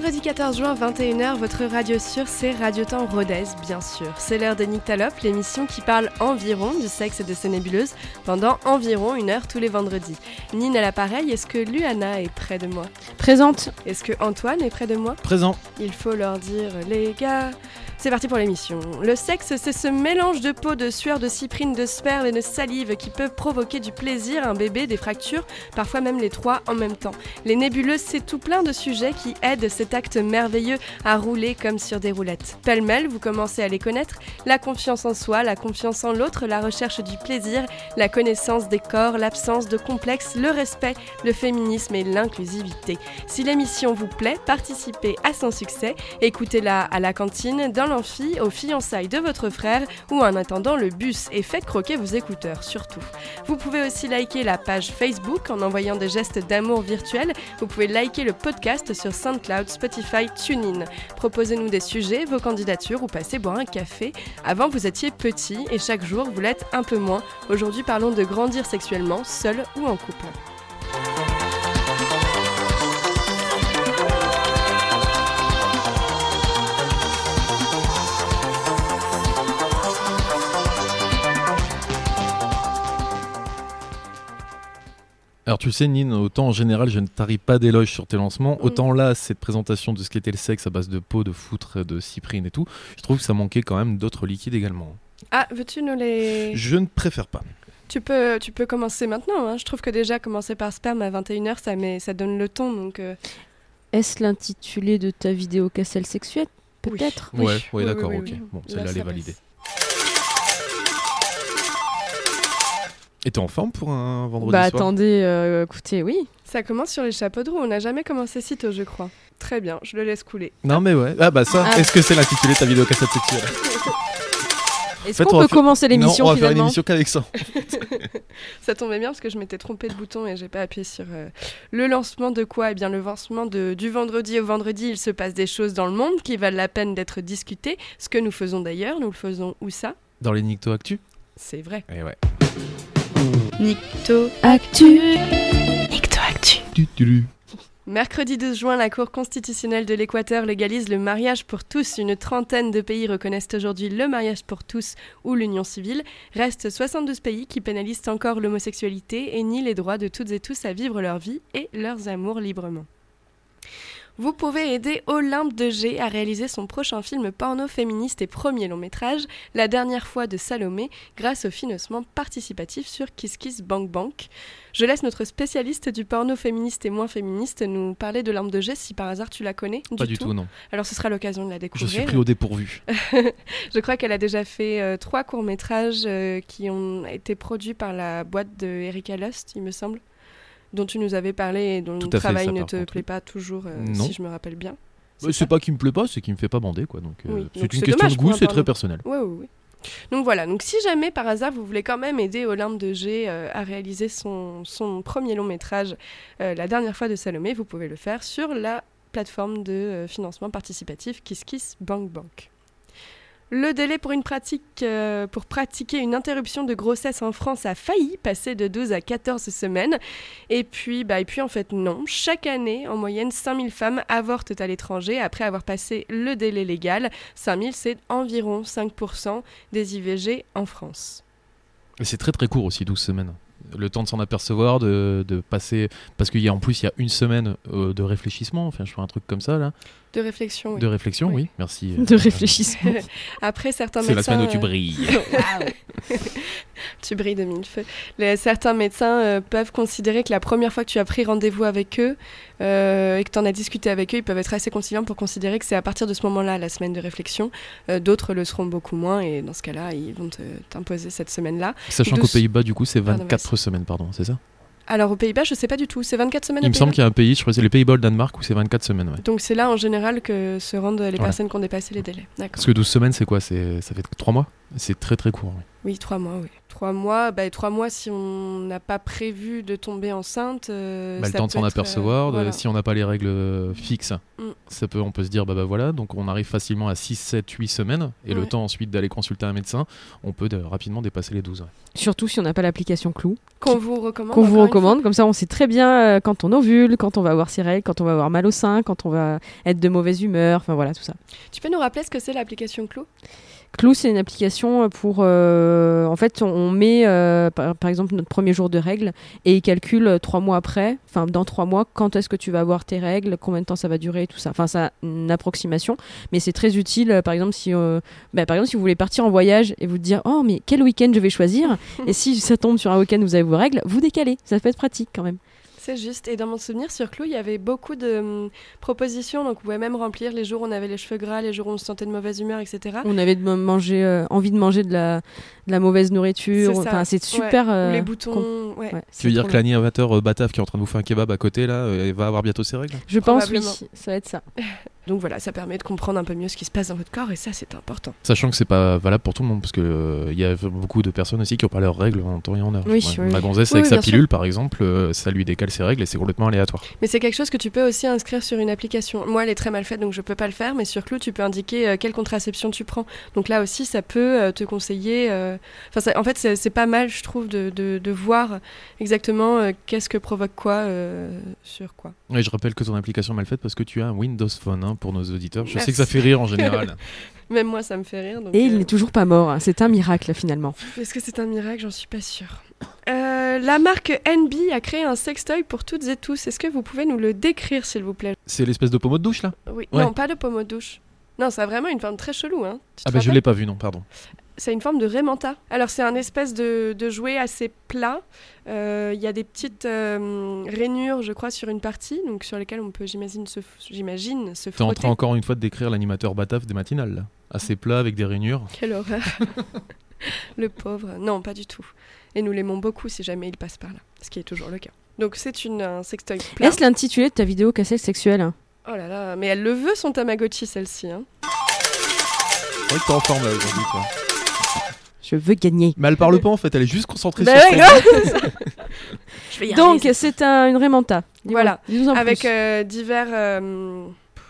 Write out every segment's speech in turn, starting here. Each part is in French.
Vendredi 14 juin, 21h, votre radio sûre, c'est Radio Temps Rodez, bien sûr. C'est l'heure de Nyctalope, l'émission qui parle environ du sexe de ces nébuleuses pendant environ une heure tous les vendredis. Nine à l'appareil, est-ce que Luana est près de moi? Présente. Est-ce que Antoine est près de moi? Présent. Il faut leur dire, les gars, c'est parti pour l'émission. Le sexe, c'est ce mélange de peau, de sueur, de cyprine, de sperme et de salive qui peut provoquer du plaisir, un bébé, des fractures, parfois même les trois en même temps. Les nébuleuses, c'est tout plein de sujets qui aident cet acte merveilleux à rouler comme sur des roulettes. Pêle-mêle, vous commencez à les connaître la confiance en soi, la confiance en l'autre, la recherche du plaisir, la connaissance des corps, l'absence de complexe, le respect, le féminisme et l'inclusivité. Si l'émission vous plaît, participez à son succès, écoutez-la à la cantine, dans l'amphi, aux fiançailles de votre frère ou en attendant le bus et faites croquer vos écouteurs surtout. Vous pouvez aussi liker la page Facebook en envoyant des gestes d'amour virtuels. Vous pouvez liker le podcast sur SoundCloud, Spotify, TuneIn. Proposez-nous des sujets, vos candidatures ou passez boire un café. Avant vous étiez petit et chaque jour vous l'êtes un peu moins. Aujourd'hui parlons de grandir sexuellement, seul ou en couple. Alors tu sais Nine, autant en général je ne tarie pas d'éloges sur tes lancements, Mm. autant là cette présentation de ce qu'était le sexe à base de peau, de foutre, de cyprine et tout, je trouve que ça manquait quand même d'autres liquides également. Ah, veux-tu nous les... Je ne préfère pas. Tu peux, tu peux commencer maintenant. hein. Je trouve que déjà commencer par sperme à 21h, ça, met, ça donne le ton. Donc, euh, Est-ce l'intitulé de ta vidéo casselle sexuelle? Oui. Peut-être? Oui, ouais, oui, ouais, d'accord, oui, ok. Bon, Là, celle-là elle est validée. passe. Et t'es en forme pour un vendredi Bah soir attendez, euh, écoutez, oui. Ça commence sur les chapeaux de roue. On n'a jamais commencé si tôt, je crois. Très bien, je le laisse couler. Non mais ouais. Ah bah ça, Ah. est-ce que c'est l'intitulé de ta vidéo cassette sexuelle Est-ce fait, qu'on peut faire- commencer Non, l'émission on va faire une émission qu'avec ça. Ça tombait bien parce que je m'étais trompée de bouton et j'ai pas appuyé sur euh, le lancement de quoi? Eh bien, le lancement de, du vendredi au vendredi, il se passe des choses dans le monde qui valent la peine d'être discutées. Ce que nous faisons d'ailleurs, nous le faisons où ça? Dans les Nicto Actu C'est vrai. Eh ouais. Nicto Actu. Mercredi 12 juin, la Cour constitutionnelle de l'Équateur légalise le mariage pour tous. Une trentaine de pays reconnaissent aujourd'hui le mariage pour tous ou l'union civile. Restent 72 pays qui pénalisent encore l'homosexualité et nient les droits de toutes et tous à vivre leur vie et leurs amours librement. Vous pouvez aider Olympe de G à réaliser son prochain film porno féministe et premier long métrage, La dernière fois de Salomé, grâce au financement participatif sur Kiss Kiss Bank Bank. Je laisse notre spécialiste du porno féministe et moins féministe nous parler de Olympe de G si par hasard tu la connais. Pas du tout, non. Alors ce sera l'occasion de la Je découvrir. suis pris au dépourvu. Je crois qu'elle a déjà fait euh, trois courts-métrages euh, qui ont été produits par la boîte de Erika Lust, il me semble, dont tu nous avais parlé et dont le travail ça, ne te contre, plaît pas toujours, euh, si je me rappelle bien. Bah, C'est pas qu'il me plaît pas, c'est qu'il me fait pas bander quoi. Donc euh, Oui, c'est une question dommage de goût, c'est très personnel. Oui, oui, oui. Donc voilà, donc si jamais par hasard vous voulez quand même aider Olympe de G euh, à réaliser son, son premier long métrage, euh, la dernière fois de Salomé, vous pouvez le faire sur la plateforme de euh, financement participatif Kiss Kiss Bank Bank. Le délai euh, pour pratiquer une interruption de grossesse en France a failli passer de 12 à 14 semaines. Et puis, bah, et puis en fait, non. Chaque année, en moyenne, 5000 femmes avortent à l'étranger après avoir passé le délai légal. 5000, c'est environ 5% des IVG en France. C'est très très court aussi, 12 semaines. Le temps de s'en apercevoir, de, de passer. Parce qu'il y a en plus, il y a une semaine euh, de réfléchissement, enfin, je fais un truc comme ça là. De réflexion, oui. De réflexion, Oui. oui, merci. euh, De réfléchissement. Après, certains C'est la médecins... semaine où tu euh, brilles. Tu brilles de mille feux. Les- certains médecins euh, peuvent considérer que la première fois que tu as pris rendez-vous avec eux euh, et que tu en as discuté avec eux, ils peuvent être assez conciliants pour considérer que c'est à partir de ce moment-là la semaine de réflexion. Euh, D'autres le seront beaucoup moins et dans ce cas-là, ils vont te- t'imposer cette semaine-là. Sachant qu'aux 12 Pays-Bas, du coup, c'est Pardon, 24 semaines, pardon, c'est ça? Alors aux Pays-Bas, je sais pas du tout. C'est 24 semaines Il me semble qu'il y a un pays, je crois que c'est les Pays-Bas, le Danemark, où c'est 24 semaines, ouais. Donc c'est là en général que se rendent les personnes qui ont dépassé les délais. Parce que 12 semaines, c'est quoi? C'est Ça fait 3 mois? C'est très très court. oui. Oui, trois mois, oui. Trois mois, bah, trois mois si on n'a pas prévu de tomber enceinte. euh, Bah, le temps de s'en euh, apercevoir, voilà. si on n'a pas les règles euh, fixes, Mm. ça peut, on peut se dire bah, bah voilà, donc on arrive facilement à 6, 7, 8 semaines, et le temps ensuite d'aller consulter un médecin, on peut de- rapidement dépasser les 12. ouais. Surtout si on n'a pas l'application Clou, Qu'on vous recommande. qu'on vous recommande. Comme ça, on sait très bien euh, quand on ovule, quand on va avoir ses règles, quand on va avoir mal au sein, quand on va être de mauvaise humeur. Enfin voilà, tout ça. Tu peux nous rappeler ce que c'est l'application Clou? Clou, c'est une application pour. euh, en fait, on- met euh, par, exemple notre premier jour de règles et il calcule euh, trois mois après, enfin dans trois mois, quand est-ce que tu vas avoir tes règles, combien de temps ça va durer, tout ça. Enfin, c'est une approximation, mais c'est très utile. euh, par exemple, si euh, bah, par exemple si vous voulez partir en voyage et vous dire oh mais quel week-end je vais choisir et si ça tombe sur un week-end où vous avez vos règles, vous décalez. Ça peut être pratique quand même. C'est juste. Et dans mon souvenir, sur Clou, il y avait beaucoup de hum, propositions. Donc, on pouvait même remplir les jours où on avait les cheveux gras, les jours où on se sentait de mauvaise humeur, etc. On avait de euh, envie de manger de la, de la mauvaise nourriture. Enfin, c'est Ouais. super. Ou euh, les boutons. ouais. ouais, Tu veux dire que l'animateur euh, Bataf qui est en train de vous faire un kebab à côté, là, euh, va avoir bientôt ses règles Je pense oui, ça va être ça. Donc voilà, ça permet de comprendre un peu mieux ce qui se passe dans votre corps et ça, c'est important. Sachant que c'est pas valable pour tout le monde, parce que euh, il y a beaucoup de personnes aussi qui ont pas leurs règles en temps et en heure. Oui, Ouais. oui. Ma gonzesse Oui, avec oui, sa sûr. pilule, par exemple, euh, ça lui décale ses règles et c'est complètement aléatoire. Mais c'est quelque chose que tu peux aussi inscrire sur une application. Moi, elle est très mal faite, donc je peux pas le faire. Mais sur Clou, tu peux indiquer euh, quelle contraception tu prends. Donc là aussi, ça peut euh, te conseiller. euh, Enfin, ça- en fait, c'est pas mal, je trouve, de, de- de voir exactement euh, qu'est-ce que provoque quoi euh, sur quoi. Et je rappelle que ton application est mal faite parce que tu as un Windows Phone hein, pour nos auditeurs. Je sais que ça fait rire en général. Même moi, ça me fait rire. donc, Et il euh, n'est toujours pas mort. hein. C'est un miracle finalement. Est-ce que c'est un miracle? J'en suis pas sûre. Euh, la marque NB a créé un sextoy pour toutes et tous. Est-ce que vous pouvez nous le décrire, s'il vous plaît? C'est l'espèce de pommeau de douche là? Oui. Ouais. Non, pas de pommeau de douche. Non, ça a vraiment une forme très chelou. Hein. Tu Ah bah je l'ai pas vu, non, pardon. C'est une forme de Raymanta. Alors c'est un espèce de, de jouet assez plat. Euh, Il y a des petites euh, rainures, je crois, sur une partie, donc sur lesquelles on peut, j'imagine, se, j'imagine, se T'es en frotter. train encore une fois de décrire l'animateur Bataf des matinales là. Assez plat avec des rainures. Quelle horreur. le pauvre. Non, pas du tout. Et nous l'aimons beaucoup si jamais il passe par là, ce qui est toujours le cas. Donc c'est une, un sextoy plat. Laisse l'intitulé de ta vidéo cassette sexuelle. hein. Oh là là, mais elle le veut son Tamagotchi celle-ci. Hein. C'est vrai que t'es en forme là aujourd'hui quoi. Je veux gagner. Mais elle parle pas en fait, elle est juste concentrée Bah sur ouais, son-. Je vais y Donc c'est un- une Raymanta. Dis-moi, Voilà. avec euh, divers euh,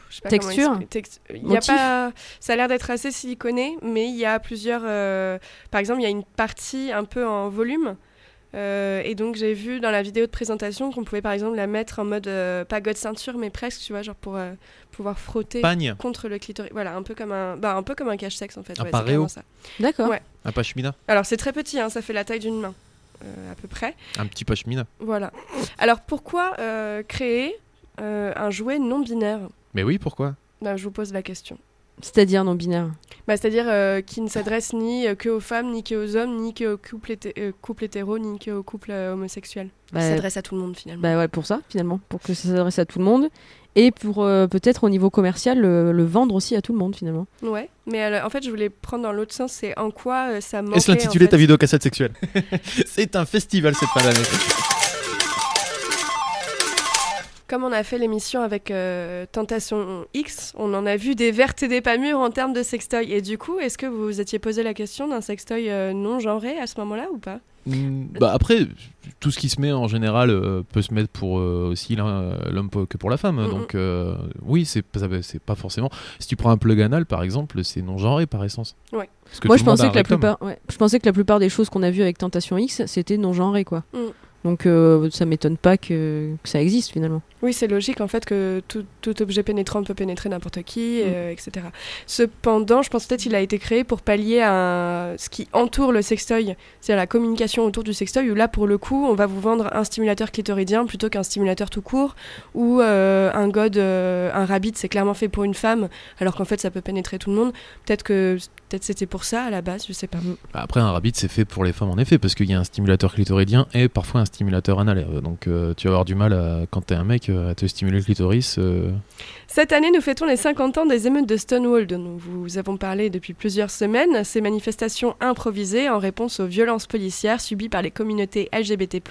je sais pas comment Textures expliquer. Text- il y a pas ça a l'air d'être assez siliconé mais il y a plusieurs euh, par exemple il y a une partie un peu en volume euh, et donc j'ai vu dans la vidéo de présentation qu'on pouvait par exemple la mettre en mode euh, pas god ceinture mais presque tu vois genre pour euh, pouvoir frotter Pagne, contre le clitoris voilà un peu comme un bah, un peu comme un cache-sexe en fait Un ouais. D'accord. ouais. un pashmina, alors c'est très petit hein, ça fait la taille d'une main euh, à peu près un petit pashmina. voilà alors pourquoi euh, créer euh, un jouet non binaire Mais oui, pourquoi? Bah, je vous pose la question. C'est-à-dire non binaire. Bah, C'est-à-dire euh, qui ne s'adresse ni euh, que aux femmes, ni que aux hommes, ni que aux couples, hété- euh, couples hétéros, ni que aux couples euh, homosexuels. Bah, Qui s'adresse à tout le monde finalement. Bah ouais, pour ça finalement, pour que ça s'adresse à tout le monde et pour euh, peut-être au niveau commercial le, le vendre aussi à tout le monde finalement. Ouais, mais en fait, je voulais prendre dans l'autre sens, c'est en quoi euh, ça manque. Est-ce l'intitulé ta vidéo cassette sexuelle C'est un festival cette fin d'année. Comme on a fait l'émission avec euh, Tentation X, on en a vu des vertes et des pas mûres en termes de sextoy. Et du coup, est-ce que vous vous étiez posé la question d'un sextoy euh, non genré à ce moment-là ou pas? Mm, Bah après, tout ce qui se met en général euh, peut se mettre pour euh, aussi l'homme que pour la femme. Donc euh, oui, c'est pas, c'est pas forcément. Si tu prends un plug anal par exemple, c'est non genré par essence. Ouais. Parce que Moi je pensais que la plupart, ouais, je pensais que la plupart des choses qu'on a vues avec Tentation X c'était non genré quoi. Mm. Donc euh, ça m'étonne pas que, que ça existe finalement. Oui, c'est logique en fait que tout, tout objet pénétrant peut pénétrer n'importe qui, euh, etc. Cependant, je pense peut-être qu'il a été créé pour pallier à ce qui entoure le sextoy, c'est-à-dire la communication autour du sextoy, où là, pour le coup, on va vous vendre un stimulateur clitoridien plutôt qu'un stimulateur tout court, ou euh, un god, euh, un rabbit, c'est clairement fait pour une femme, alors qu'en fait, ça peut pénétrer tout le monde. Peut-être que peut-être c'était pour ça à la base, je sais pas. Bah, Après, un rabbit, c'est fait pour les femmes en effet, parce qu'il y a un stimulateur clitoridien et parfois un stimulateur anal. euh, Donc euh, tu vas avoir du mal quand t'es un mec euh, à te stimuler le clitoris. Cette année, nous fêtons les 50 ans des émeutes de Stonewall, dont nous vous avons parlé depuis plusieurs semaines. Ces manifestations improvisées en réponse aux violences policières subies par les communautés LGBT+,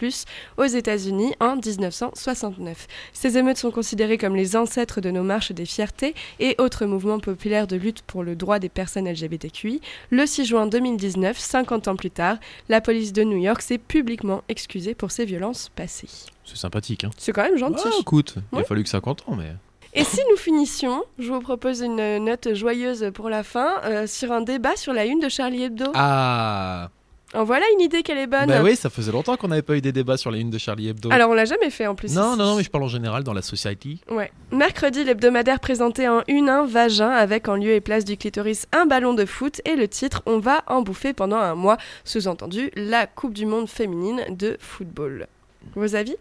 aux États-Unis en 1969. Ces émeutes sont considérées comme les ancêtres de nos marches des fiertés et autres mouvements populaires de lutte pour le droit des personnes LGBTQI. Le 6 juin 2019, 50 ans plus tard, la police de New York s'est publiquement excusée pour ces violences passées. C'est sympathique. Hein. C'est quand même gentil. Ah, écoute, il a fallu que 50 ans, mais. Et si nous finissions, je vous propose une note joyeuse pour la fin, euh, sur un débat sur la une de Charlie Hebdo. Ah En voilà une idée qu'elle est bonne. Bah oui, ça faisait longtemps qu'on n'avait pas eu des débats sur les unes de Charlie Hebdo. Alors on l'a jamais fait en plus. non, non, non, mais je parle en général dans la society. Ouais. Mercredi, l'hebdomadaire présentait en une un vagin avec en lieu et place du clitoris un ballon de foot et le titre On va en bouffer pendant un mois, sous-entendu la Coupe du Monde féminine de football. Vos avis?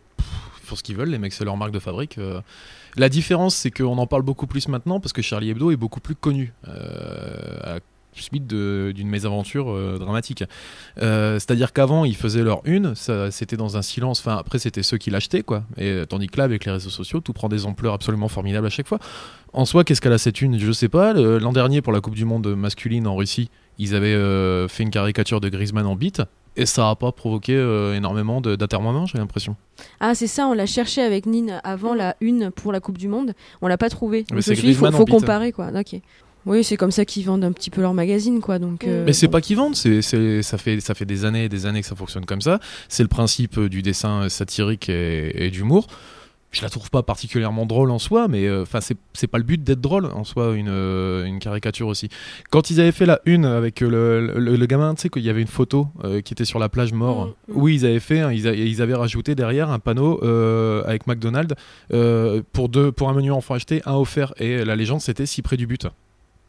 Font ce qu'ils veulent, les mecs, c'est leur marque de fabrique. euh. La différence, c'est qu'on en parle beaucoup plus maintenant parce que Charlie Hebdo est beaucoup plus connu. euh, à suite d'une mésaventure euh, dramatique. Euh, C'est-à-dire qu'avant, ils faisaient leur une, c'était dans un silence. Enfin, après, c'était ceux qui l'achetaient, quoi. Et euh, tandis que là, avec les réseaux sociaux, tout prend des ampleurs absolument formidables à chaque fois. En soi, qu'est-ce qu'elle a cette une? Je sais pas. L'an dernier, pour la Coupe du Monde masculine en Russie, ils avaient euh, fait une caricature de Griezmann en bite. Et ça n'a pas provoqué euh, énormément d'atermoiements, j'ai l'impression. Ah, c'est ça, on l'a cherché avec Nine avant la une pour la Coupe du Monde. On l'a pas trouvé. Mais c'est faut, en faut comparer, quoi. Ok. Oui, c'est comme ça qu'ils vendent un petit peu leur magazine, quoi. Donc, euh, Mais c'est pas qu'ils vendent, c'est, c'est- ça, fait, ça fait des années et des années que ça fonctionne comme ça. C'est le principe euh, du dessin euh, satirique et, et d'humour. Je la trouve pas particulièrement drôle en soi, mais euh, enfin c'est, c'est pas le but d'être drôle en soi, une, euh, une caricature aussi. Quand ils avaient fait la une avec le, le, le gamin, tu sais qu'il y avait une photo euh, qui était sur la plage mort. Mm, mm. Oui, ils avaient fait, hein, ils, a- ils avaient rajouté derrière un panneau euh, avec McDonald's euh, pour, deux, pour un menu enfant acheté, un offert. Et la légende c'était si près du but.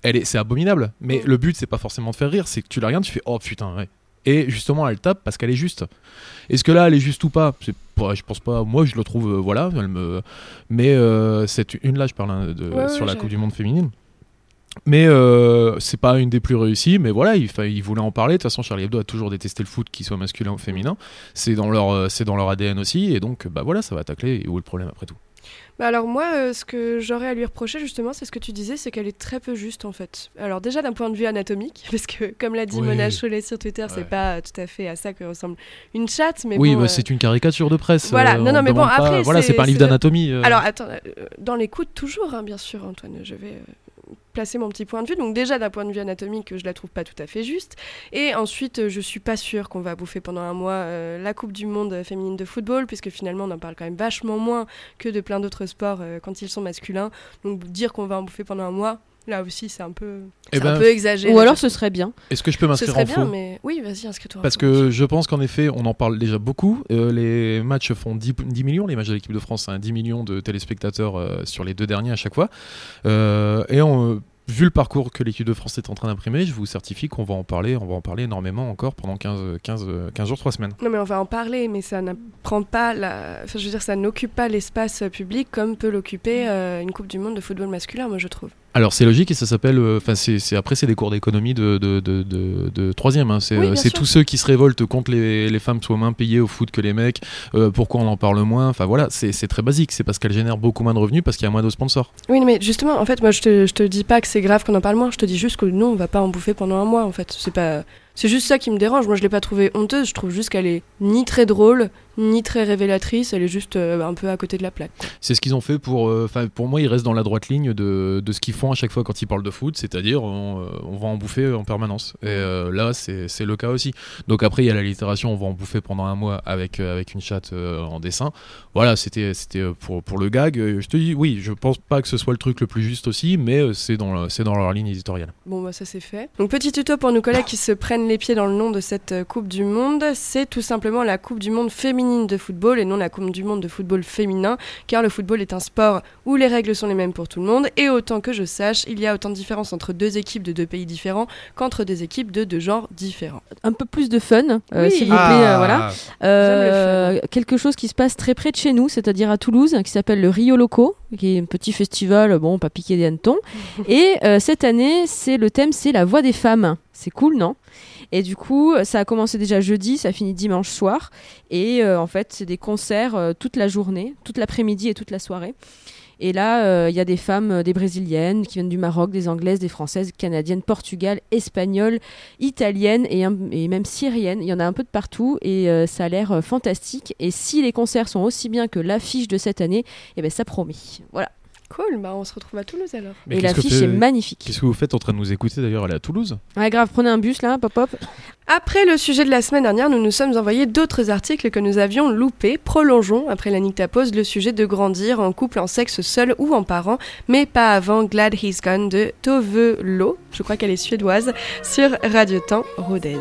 Elle est, c'est abominable, mais Mm. le but c'est pas forcément de faire rire, c'est que tu la regardes, tu fais oh putain, ouais. Et justement, elle tape parce qu'elle est juste. Est-ce que là, elle est juste ou pas? Je pense pas. Moi, je le trouve, euh, voilà. Elle me... Mais euh, cette une là, je parle hein, de, Ouais, ouais, sur la Coupe du Monde féminine. Mais euh, c'est pas une des plus réussies. Mais voilà, il, il voulait en parler. De toute façon, Charlie Hebdo a toujours détesté le foot, qu'il soit masculin ou féminin. C'est dans leur, euh, c'est dans leur ADN aussi. Et donc, bah voilà, ça va tacler. Et où est le problème après tout? Bah alors moi, euh, ce que j'aurais à lui reprocher justement, c'est ce que tu disais, c'est qu'elle est très peu juste en fait. Alors déjà d'un point de vue anatomique, parce que comme l'a dit Oui. Mona Chollet sur Twitter, c'est Ouais. pas euh, tout à fait à ça que ressemble une chatte, mais Oui, bon. bah, euh, c'est une caricature de presse. voilà. euh, Non, non, on mais bon, pas- après, Voilà, c'est- c'est pas un livre c'est- d'anatomie. Alors attends, dans l'écoute toujours, hein, bien sûr, Antoine, je vais placer mon petit point de vue. Donc déjà d'un point de vue anatomique, je la trouve pas tout à fait juste. Et ensuite, euh, je suis pas sûre qu'on va bouffer pendant un mois euh, la Coupe du Monde féminine de football, puisque finalement on en parle quand même vachement moins que de plein d'autres sports euh, quand ils sont masculins. Donc dire qu'on va en bouffer pendant un mois. Là aussi, c'est un peu, Eh c'est ben, un peu exagéré. Ou alors ce serait bien. Est-ce que je peux ce m'inscrire serait en bien, faux mais oui, vas-y, inscris-toi. en Parce faux. que je pense qu'en effet, on en parle déjà beaucoup. Euh, les matchs font 10, 10 millions, les matchs de l'équipe de France, hein, 10 millions de téléspectateurs euh, sur les deux derniers à chaque fois. Euh, et on, vu le parcours que l'équipe de France est en train d'imprimer, je vous certifie qu'on va en parler, on va en parler énormément encore pendant 15, 15, 15 jours, 3 semaines. Non mais on va en parler, mais ça ne prend pas la... Enfin, je veux dire, ça n'occupe pas l'espace public comme peut l'occuper euh, une Coupe du Monde de football masculin, moi je trouve. Alors c'est logique et ça s'appelle, euh, enfin c'est, c'est- après c'est des cours d'économie de, de, de, de- de troisième. hein. C'est, Oui, euh, tous ceux qui se révoltent contre les, les femmes soient moins payées au foot que les mecs. euh, pourquoi on en parle moins? Enfin voilà, c'est, c'est très basique. C'est parce qu'elles génèrent beaucoup moins de revenus parce qu'il y a moins de sponsors. Oui, mais justement, en fait, moi je te, je te dis pas que c'est grave qu'on en parle moins, je te dis juste que non, on va pas en bouffer pendant un mois en fait. C'est pas. C'est juste ça qui me dérange. Moi je l'ai pas trouvée honteuse, je trouve juste qu'elle est ni très drôle, ni très révélatrice, elle est juste euh, un peu à côté de la plaque. C'est ce qu'ils ont fait pour. euh, pour moi, ils restent dans la droite ligne de, de ce qu'ils font à chaque fois quand ils parlent de foot, c'est-à-dire on, euh, on va en bouffer en permanence. Et là, c'est le cas aussi. Donc après, il y a la littération, on va en bouffer pendant un mois avec, avec une chatte en dessin. Voilà, c'était pour, pour le gag. Je te dis, oui, je pense pas que ce soit le truc le plus juste aussi, mais c'est dans, dans leur ligne éditoriale. Bon, bah ça c'est fait. Donc, petit tuto pour nos collègues qui se prennent les pieds dans le nom de cette Coupe du Monde. C'est tout simplement la Coupe du Monde féminine de football et non la Coupe du Monde de football féminin, car le football est un sport où les règles sont les mêmes pour tout le monde. Et autant que je sache, il y a autant de différences entre deux équipes de deux pays différents qu'entre deux équipes de deux genres différents. Un peu plus de fun, euh, Oui. s'il vous plaît. euh, voilà. J'aime Euh, quelque chose qui se passe très près de chez nous, c'est-à-dire à Toulouse, qui s'appelle le Rio Loco, qui est un petit festival, bon, pas piqué des hannetons. Et euh, cette année, c'est le thème, c'est la voix des femmes. C'est cool, non? Et du coup, ça a commencé déjà jeudi, ça finit dimanche soir. Et euh, en fait, c'est des concerts euh, toute la journée, toute l'après-midi et toute la soirée. Et là, euh, il y a des femmes, des brésiliennes qui viennent du Maroc, des anglaises, des françaises, canadiennes, portugales, espagnoles, italiennes et, et même syriennes. Il y en a un peu de partout et ça a l'air fantastique. Et si les concerts sont aussi bien que l'affiche de cette année, eh ben ça promet. Voilà. Cool, bah on se retrouve à Toulouse alors. Mais et l'affiche est magnifique. Qu'est-ce que vous faites en train de nous écouter d'ailleurs Elle est à Toulouse? Ouais, grave, prenez un bus là, pop pop. Après le sujet de la semaine dernière, nous nous sommes envoyés d'autres articles que nous avions loupés. Prolongeons, après la Pause, le sujet de grandir en couple, en sexe, seul ou en parent, mais pas avant Glad He's Gone de Tove Lo, je crois qu'elle est suédoise, sur Radio Temps Rodez.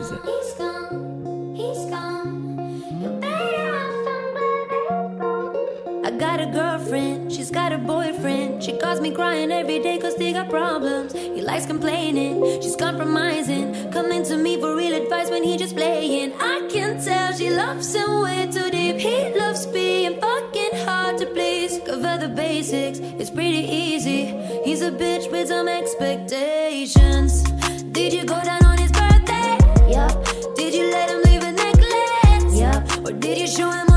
I got a girlfriend, she's got a boyfriend. She calls me crying every day cause they got problems. He likes complaining, she's compromising. Coming to me for real advice when he just playing. I can tell she loves him way too deep. He loves being fucking hard to please. Cover the basics, it's pretty easy. He's a bitch with some expectations. Did you go down on his birthday? Yup. Did you let him leave a necklace? Yup. Or did you show him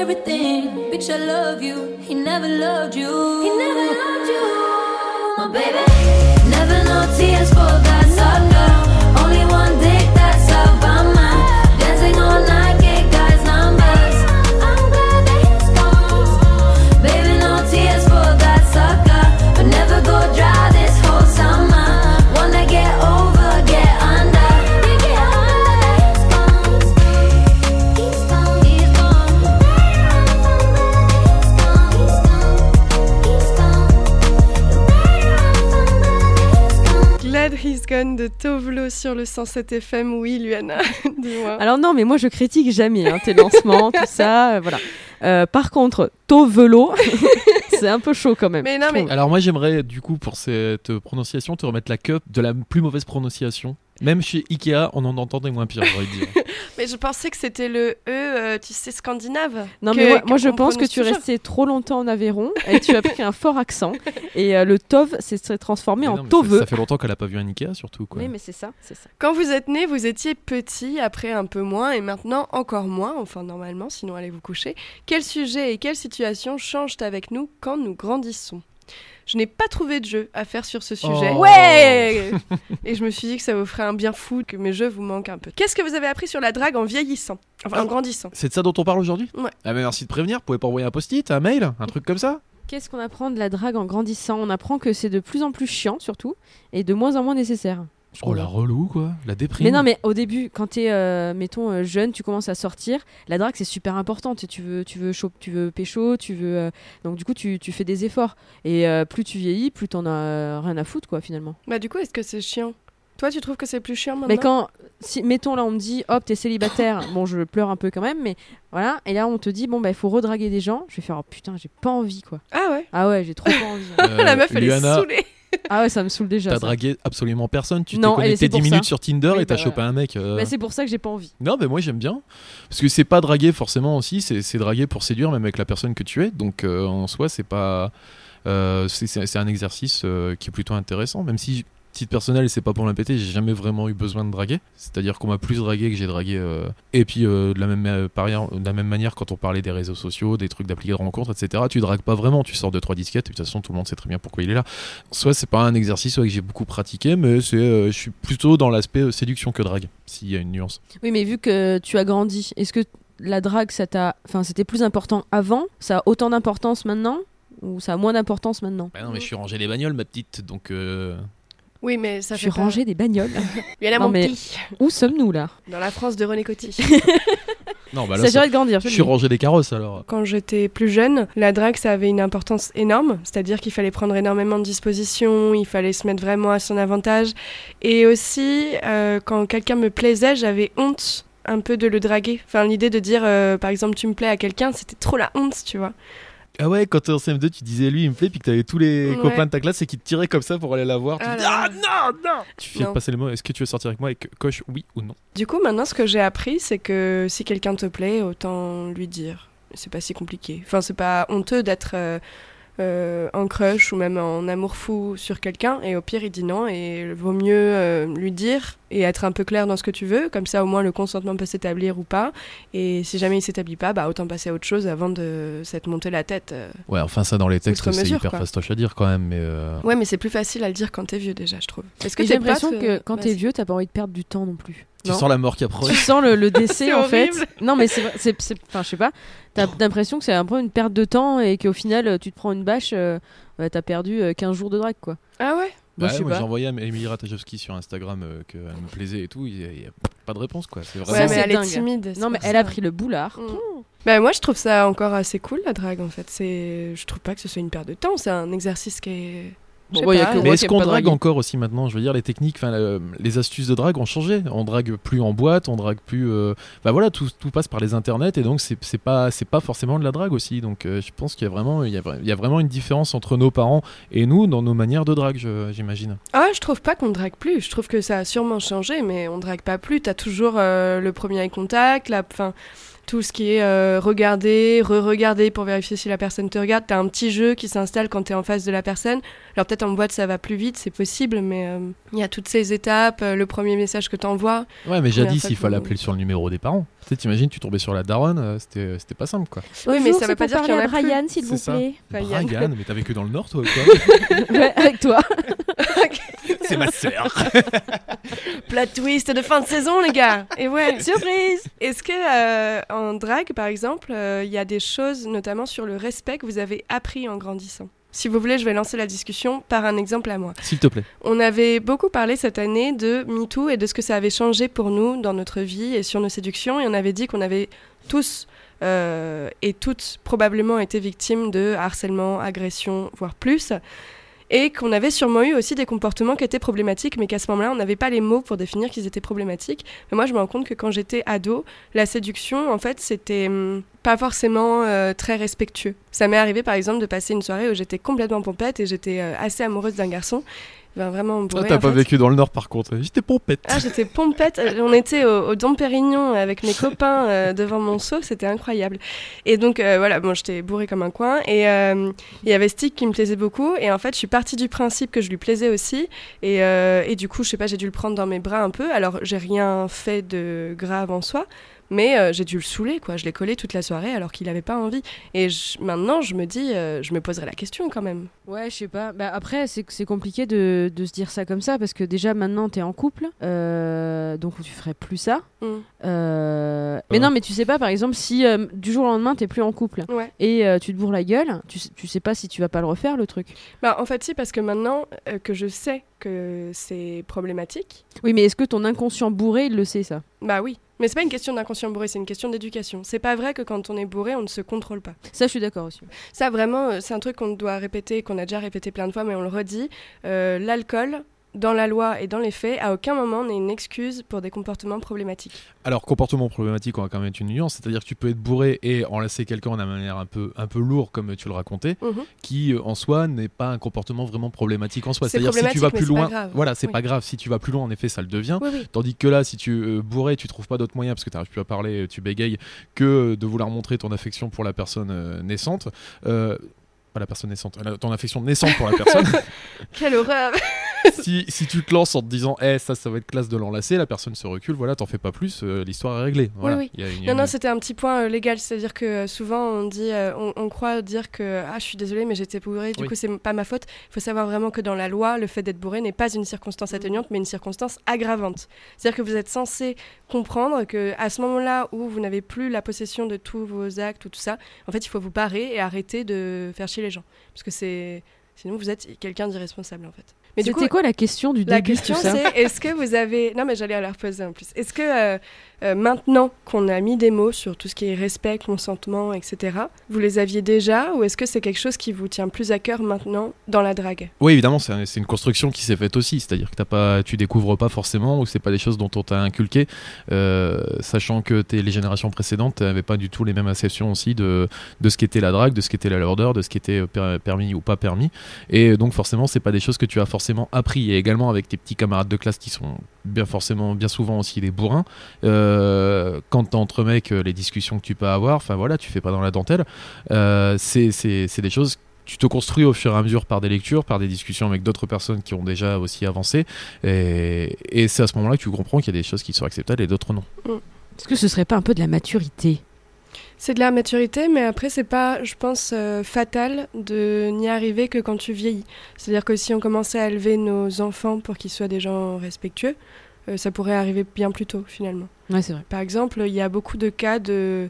everything. Bitch, I love you. He never loved you. He never loved you. My baby. De Tovlo sur le 107 FM. Oui, Luana, dis-moi. Alors non, mais moi je critique jamais hein, tes lancements, tout ça, euh, voilà. Euh, par contre, Tovelo, c'est un peu chaud quand même. Mais non, je mais- trouve. Alors moi j'aimerais du coup pour cette prononciation te remettre la cup de la plus mauvaise prononciation. Même chez Ikea, on en entend des moins pires, j'aurais dire. Mais je pensais que c'était le E, euh, tu sais, scandinave. Non, que- mais moi, moi, je pense que tu resté trop longtemps en Aveyron et tu as pris un fort accent. Et euh, le Tov s'est transformé Mais en non, mais ça- Toveux. Ça fait longtemps qu'elle a pas vu un Ikea surtout quoi. Oui, mais c'est ça, c'est ça. Quand vous êtes né, vous étiez petit, après un peu moins, et maintenant encore moins, enfin normalement, sinon allez vous coucher. Quel sujet et quelle situation changent avec nous quand nous grandissons? Je n'ai pas trouvé de jeu à faire sur ce sujet. Oh. Ouais Et je me suis dit que ça vous ferait un bien fou que mes jeux vous manquent un peu. Qu'est-ce que vous avez appris sur la drague en vieillissant? Enfin, en Ah. grandissant. C'est de ça dont on parle aujourd'hui? Ouais. Ah mais merci de prévenir, vous pouvez pas envoyer un post-it, un mail, un truc comme ça? Qu'est-ce qu'on apprend de la drague en grandissant? On apprend que c'est de plus en plus chiant, surtout, et de moins en moins nécessaire. Je Oh la relou quoi, la déprime. Mais non, mais au début, quand t'es, euh, mettons, euh, jeune, tu commences à sortir, la drague c'est super important. Tu, veux, tu veux, tu veux pécho, tu veux. euh, donc du coup, tu, tu fais des efforts. Et euh, plus tu vieillis, plus t'en as euh, rien à foutre, quoi, finalement. Bah du coup, est-ce que c'est chiant? Toi, tu trouves que c'est plus chiant maintenant? Mais quand, si, mettons là, on me dit, hop, t'es célibataire, bon, je pleure un peu quand même, mais voilà. Et là, on te dit, bon, bah, il faut redraguer des gens. Je vais faire, oh putain, j'ai pas envie, quoi. Ah ouais? Ah ouais, j'ai trop pas envie. Euh, La meuf, elle est saoulée. Ah ouais, ça me saoule déjà. T'as ça. dragué absolument personne. Tu t'es Non, connecté c'est 10 pour minutes ça. sur Tinder Oui, et t'as bah, chopé un mec. euh. Bah, c'est pour ça que j'ai pas envie. Non, mais moi j'aime bien. Parce que c'est pas draguer forcément aussi, c'est c'est draguer pour séduire même avec la personne que tu es. Donc euh, en soi, c'est pas. euh, c'est- c'est c'est un exercice euh, qui est plutôt intéressant. Même si, titre personnel, c'est pas pour m'épéter, j'ai jamais vraiment eu besoin de draguer. C'est-à-dire qu'on m'a plus dragué que j'ai dragué. euh, Et puis euh, de, la même, euh, par ailleurs, de la même manière, quand on parlait des réseaux sociaux, des trucs d'appli de rencontre, etc., tu dragues pas vraiment. Tu sors de trois disquettes et de toute façon, tout le monde sait très bien pourquoi il est là. Soit c'est pas un exercice ouais, que j'ai beaucoup pratiqué, mais c'est, euh, je suis plutôt dans l'aspect euh, séduction que drague, s'il y a une nuance. Oui, mais vu que tu as grandi, est-ce que la drague, ça t'a, enfin, c'était plus important avant? Ça a autant d'importance maintenant? Ou ça a moins d'importance maintenant? Bah non, mais je suis rangé les bagnoles, ma petite, donc. Oui, mais ça Je fait suis rangé des bagnoles. Il y en a Non, mon mais- petit. Où sommes-nous là? Dans la France de René Coty. Non, bah là, ça- s'agirait de grandir. je suis rangé des carrosses alors. Quand j'étais plus jeune, la drague, ça avait une importance énorme. C'est-à-dire qu'il fallait prendre énormément de dispositions, il fallait se mettre vraiment à son avantage. Et aussi, euh, quand quelqu'un me plaisait, j'avais honte un peu de le draguer. Enfin, l'idée de dire, euh, par exemple, tu me plais à quelqu'un, c'était trop la honte, tu vois. Ah ouais, quand t'es en CM2, tu disais lui, il me plaît, puis que t'avais tous les Ouais. copains de ta classe et qui te tiraient comme ça pour aller la voir. Tu Ah dis, ah non, non Tu fais Non. passer le mot, est-ce que tu veux sortir avec moi et que coche oui ou non? Du coup, maintenant, ce que j'ai appris, c'est que si quelqu'un te plaît, autant lui dire. C'est pas si compliqué. Enfin, c'est pas honteux d'être euh, euh, en crush ou même en amour fou sur quelqu'un. Et au pire, il dit non. Et il vaut mieux euh, lui dire et être un peu clair dans ce que tu veux. Comme ça, au moins, le consentement peut s'établir ou pas. Et si jamais il s'établit pas, bah, autant passer à autre chose avant de s'être monté la tête. euh. Ouais, enfin ça dans les textes, c'est hyper quoi. fastoche à dire quand même, mais... euh, Ouais, mais c'est plus facile à le dire quand t'es vieux déjà, je trouve. Est-ce que J'ai l'impression que euh, quand t'es vieux, t'as pas envie de perdre du temps non plus. Tu Non sens la mort qui tu approche. sens le, le décès C'est en fait. Non mais c'est c'est c'est- enfin je sais pas. T'as l'impression que c'est un peu une perte de temps et qu'au final euh, tu te prends une bâche, euh, t'as perdu euh, 15 jours de drague quoi. Ah ouais? Moi, Ouais, moi j'ai envoyé à Emilie Ratajkowski sur Instagram euh, qu'elle me plaisait et tout, il y, a- a pas de réponse quoi. C'est Ça, Ouais, vraiment... mais c'est elle dingue. est timide. Non mais elle ça. a pris le boulard. Mm. Bah, moi, je trouve ça encore assez cool, la drague, en fait. C'est... Je trouve pas que ce soit une perte de temps. C'est un exercice qui est... Bon, pas, Mais est-ce qu'on drague encore aussi maintenant Je veux dire, les techniques, enfin, le- les astuces de drague ont changé. On drague plus en boîte, on drague plus. euh, Bah voilà, tout, tout passe par les internets et donc c'est c'est pas c'est pas forcément de la drague aussi. Donc euh, je pense qu'il y a vraiment il y a, vra- il y a vraiment une différence entre nos parents et nous dans nos manières de drague, je- j'imagine. Ah, je trouve pas qu'on drague plus. Je trouve que ça a sûrement changé, mais on drague pas plus. T'as toujours euh, le premier eye contact, la... enfin, tout ce qui est euh, regarder, re-regarder pour vérifier si la personne te regarde. T'as un petit jeu qui s'installe quand t'es en face de la personne. Alors peut-être en boîte ça va plus vite, c'est possible, mais euh, il y a toutes ces étapes, euh, le premier message que t'envoies. Ouais, mais jadis il que fallait appeler sur le numéro des parents. Tu sais, t'imagines, tu tombais sur la daronne, euh, c'était c'était pas simple quoi. Oui, mais ça veut pas dire qu'il y en a. Brian s'il vous plaît. Ryan. Brian, mais t'as vécu dans le nord toi ou quoi ouais, avec toi. C'est ma sœur. Plot twist de fin de saison, les gars. Et ouais. Surprise. Est-ce que euh, en drague, par exemple, euh, il y a des choses, notamment sur le respect, que vous avez appris en grandissant Si vous voulez, je vais lancer la discussion par un exemple à moi. S'il te plaît. On avait beaucoup parlé cette année de MeToo et de ce que ça avait changé pour nous dans notre vie et sur nos séductions. Et on avait dit qu'on avait tous euh, et toutes probablement été victimes de harcèlement, agression, voire plus. Et qu'on avait sûrement eu aussi des comportements qui étaient problématiques, mais qu'à ce moment-là, on n'avait pas les mots pour définir qu'ils étaient problématiques. Mais moi, je me rends compte que quand j'étais ado, la séduction, en fait, c'était hum, pas forcément euh, très respectueux. Ça m'est arrivé, par exemple, de passer une soirée où j'étais complètement pompette et j'étais euh, assez amoureuse d'un garçon. Ben, vraiment bourré, t'as pas fait. vécu dans le nord par contre. J'étais pompette. Ah, j'étais pompette. Euh, On était au, au Dom Pérignon avec mes copains euh, devant mon seau, c'était incroyable. Et donc, euh, voilà, bon, j'étais bourrée comme un coin. Et euh, il y avait Stick qui me plaisait beaucoup. Et en fait, je suis partie du principe que je lui plaisais aussi. Et, euh, et du coup, je sais pas, j'ai dû le prendre dans mes bras un peu. Alors, j'ai rien fait de grave en soi. Mais euh, j'ai dû le saouler, quoi. Je l'ai collé toute la soirée alors qu'il n'avait pas envie. Et je- maintenant, je me dis, euh, je me poserai la question quand même. Ouais, je sais pas. Bah, après, c'est c'est compliqué de, de se dire ça comme ça parce que déjà maintenant t'es en couple, euh, donc tu ferais plus ça. Mm. Euh, Mais non, mais tu sais pas, par exemple, si euh, du jour au lendemain t'es plus en couple Ouais. et euh, tu te bourres la gueule, tu, sais- tu sais pas si tu vas pas le refaire le truc. Bah, en fait, si, parce que maintenant euh, que je sais que c'est problématique, Oui, mais est-ce que ton inconscient bourré il le sait ça? Bah oui. Mais c'est pas une question d'inconscient bourré, c'est une question d'éducation. C'est pas vrai que quand on est bourré, on ne se contrôle pas. Ça, je suis d'accord aussi. Ça, vraiment, euh, c'est un truc qu'on doit répéter, qu'on a déjà répété plein de fois, mais on le redit. Euh, L'alcool, dans la loi et dans les faits, à aucun moment n'est une excuse pour des comportements problématiques. Alors, comportement problématique, on va quand même mettre une nuance, c'est-à-dire que tu peux être bourré et enlacer quelqu'un de manière un peu, un peu lourde, comme tu le racontais, Mhm. qui euh, en soi n'est pas un comportement vraiment problématique en soi. C'est C'est-à-dire si tu vas plus loin, voilà, c'est Oui. pas grave. Si tu vas plus loin, en effet, ça le devient. Oui, oui. Tandis que là, si tu euh, bourré, tu trouves pas d'autre moyen parce que tu n'arrives plus à parler, tu bégayes, que de vouloir montrer ton affection pour la personne euh, naissante. euh, pas la personne naissante, ton affection naissante pour la personne. Quelle horreur si, si tu te lances en te disant, eh, ça, ça va être classe de l'enlacer, la personne se recule, voilà, t'en fais pas plus, euh, l'histoire est réglée. Voilà. oui. Y a une- Non, non, c'était un petit point euh, légal, c'est-à-dire que euh, souvent on dit, on, on croit dire que ah je suis désolée mais j'étais bourré, du Oui. coup c'est pas ma faute. Il faut savoir vraiment que dans la loi, le fait d'être bourré n'est pas une circonstance atténuante mais une circonstance aggravante. C'est-à-dire que vous êtes censé comprendre que à ce moment-là où vous n'avez plus la possession de tous vos actes ou tout ça, en fait il faut vous parer et arrêter de faire chier les gens parce que c'est sinon vous êtes quelqu'un d'irresponsable en fait. Mais C'était quoi la question du la début de question tout ça c'est est-ce que vous avez non mais j'allais la reposer en plus. Est-ce que euh, euh, maintenant qu'on a mis des mots sur tout ce qui est respect consentement etc vous les aviez déjà ou est-ce que c'est quelque chose qui vous tient plus à cœur maintenant dans la drague? Oui, évidemment, c'est un- c'est une construction qui s'est faite aussi, c'est-à-dire que t'as pas, tu découvres pas forcément, ou c'est pas des choses dont on t'a inculqué, euh, sachant que t'es- les générations précédentes n'avaient pas du tout les mêmes acceptions aussi de, de ce qu'était la drague, de ce qu'était la lourdeur, de ce qui était per- permis ou pas permis, et donc forcément, c'est pas des choses que tu as forcément appris, et également avec tes petits camarades de classe qui sont bien forcément, bien souvent aussi des bourrins, euh, quand entre mecs, les discussions que tu peux avoir, enfin voilà, tu fais pas dans la dentelle, euh, c'est des choses tu te construis au fur et à mesure par des lectures, par des discussions avec d'autres personnes qui ont déjà aussi avancé. Et, et c'est à ce moment-là que tu comprends qu'il y a des choses qui sont acceptables et d'autres non. Est-ce que ce serait pas un peu de la maturité? C'est de la maturité mais après c'est pas je pense euh, fatal de n'y arriver que quand tu vieillis c'est-à-dire que si on commençait à élever nos enfants pour qu'ils soient des gens respectueux euh, ça pourrait arriver bien plus tôt finalement Ouais, c'est vrai. Par exemple, il y a beaucoup de cas de,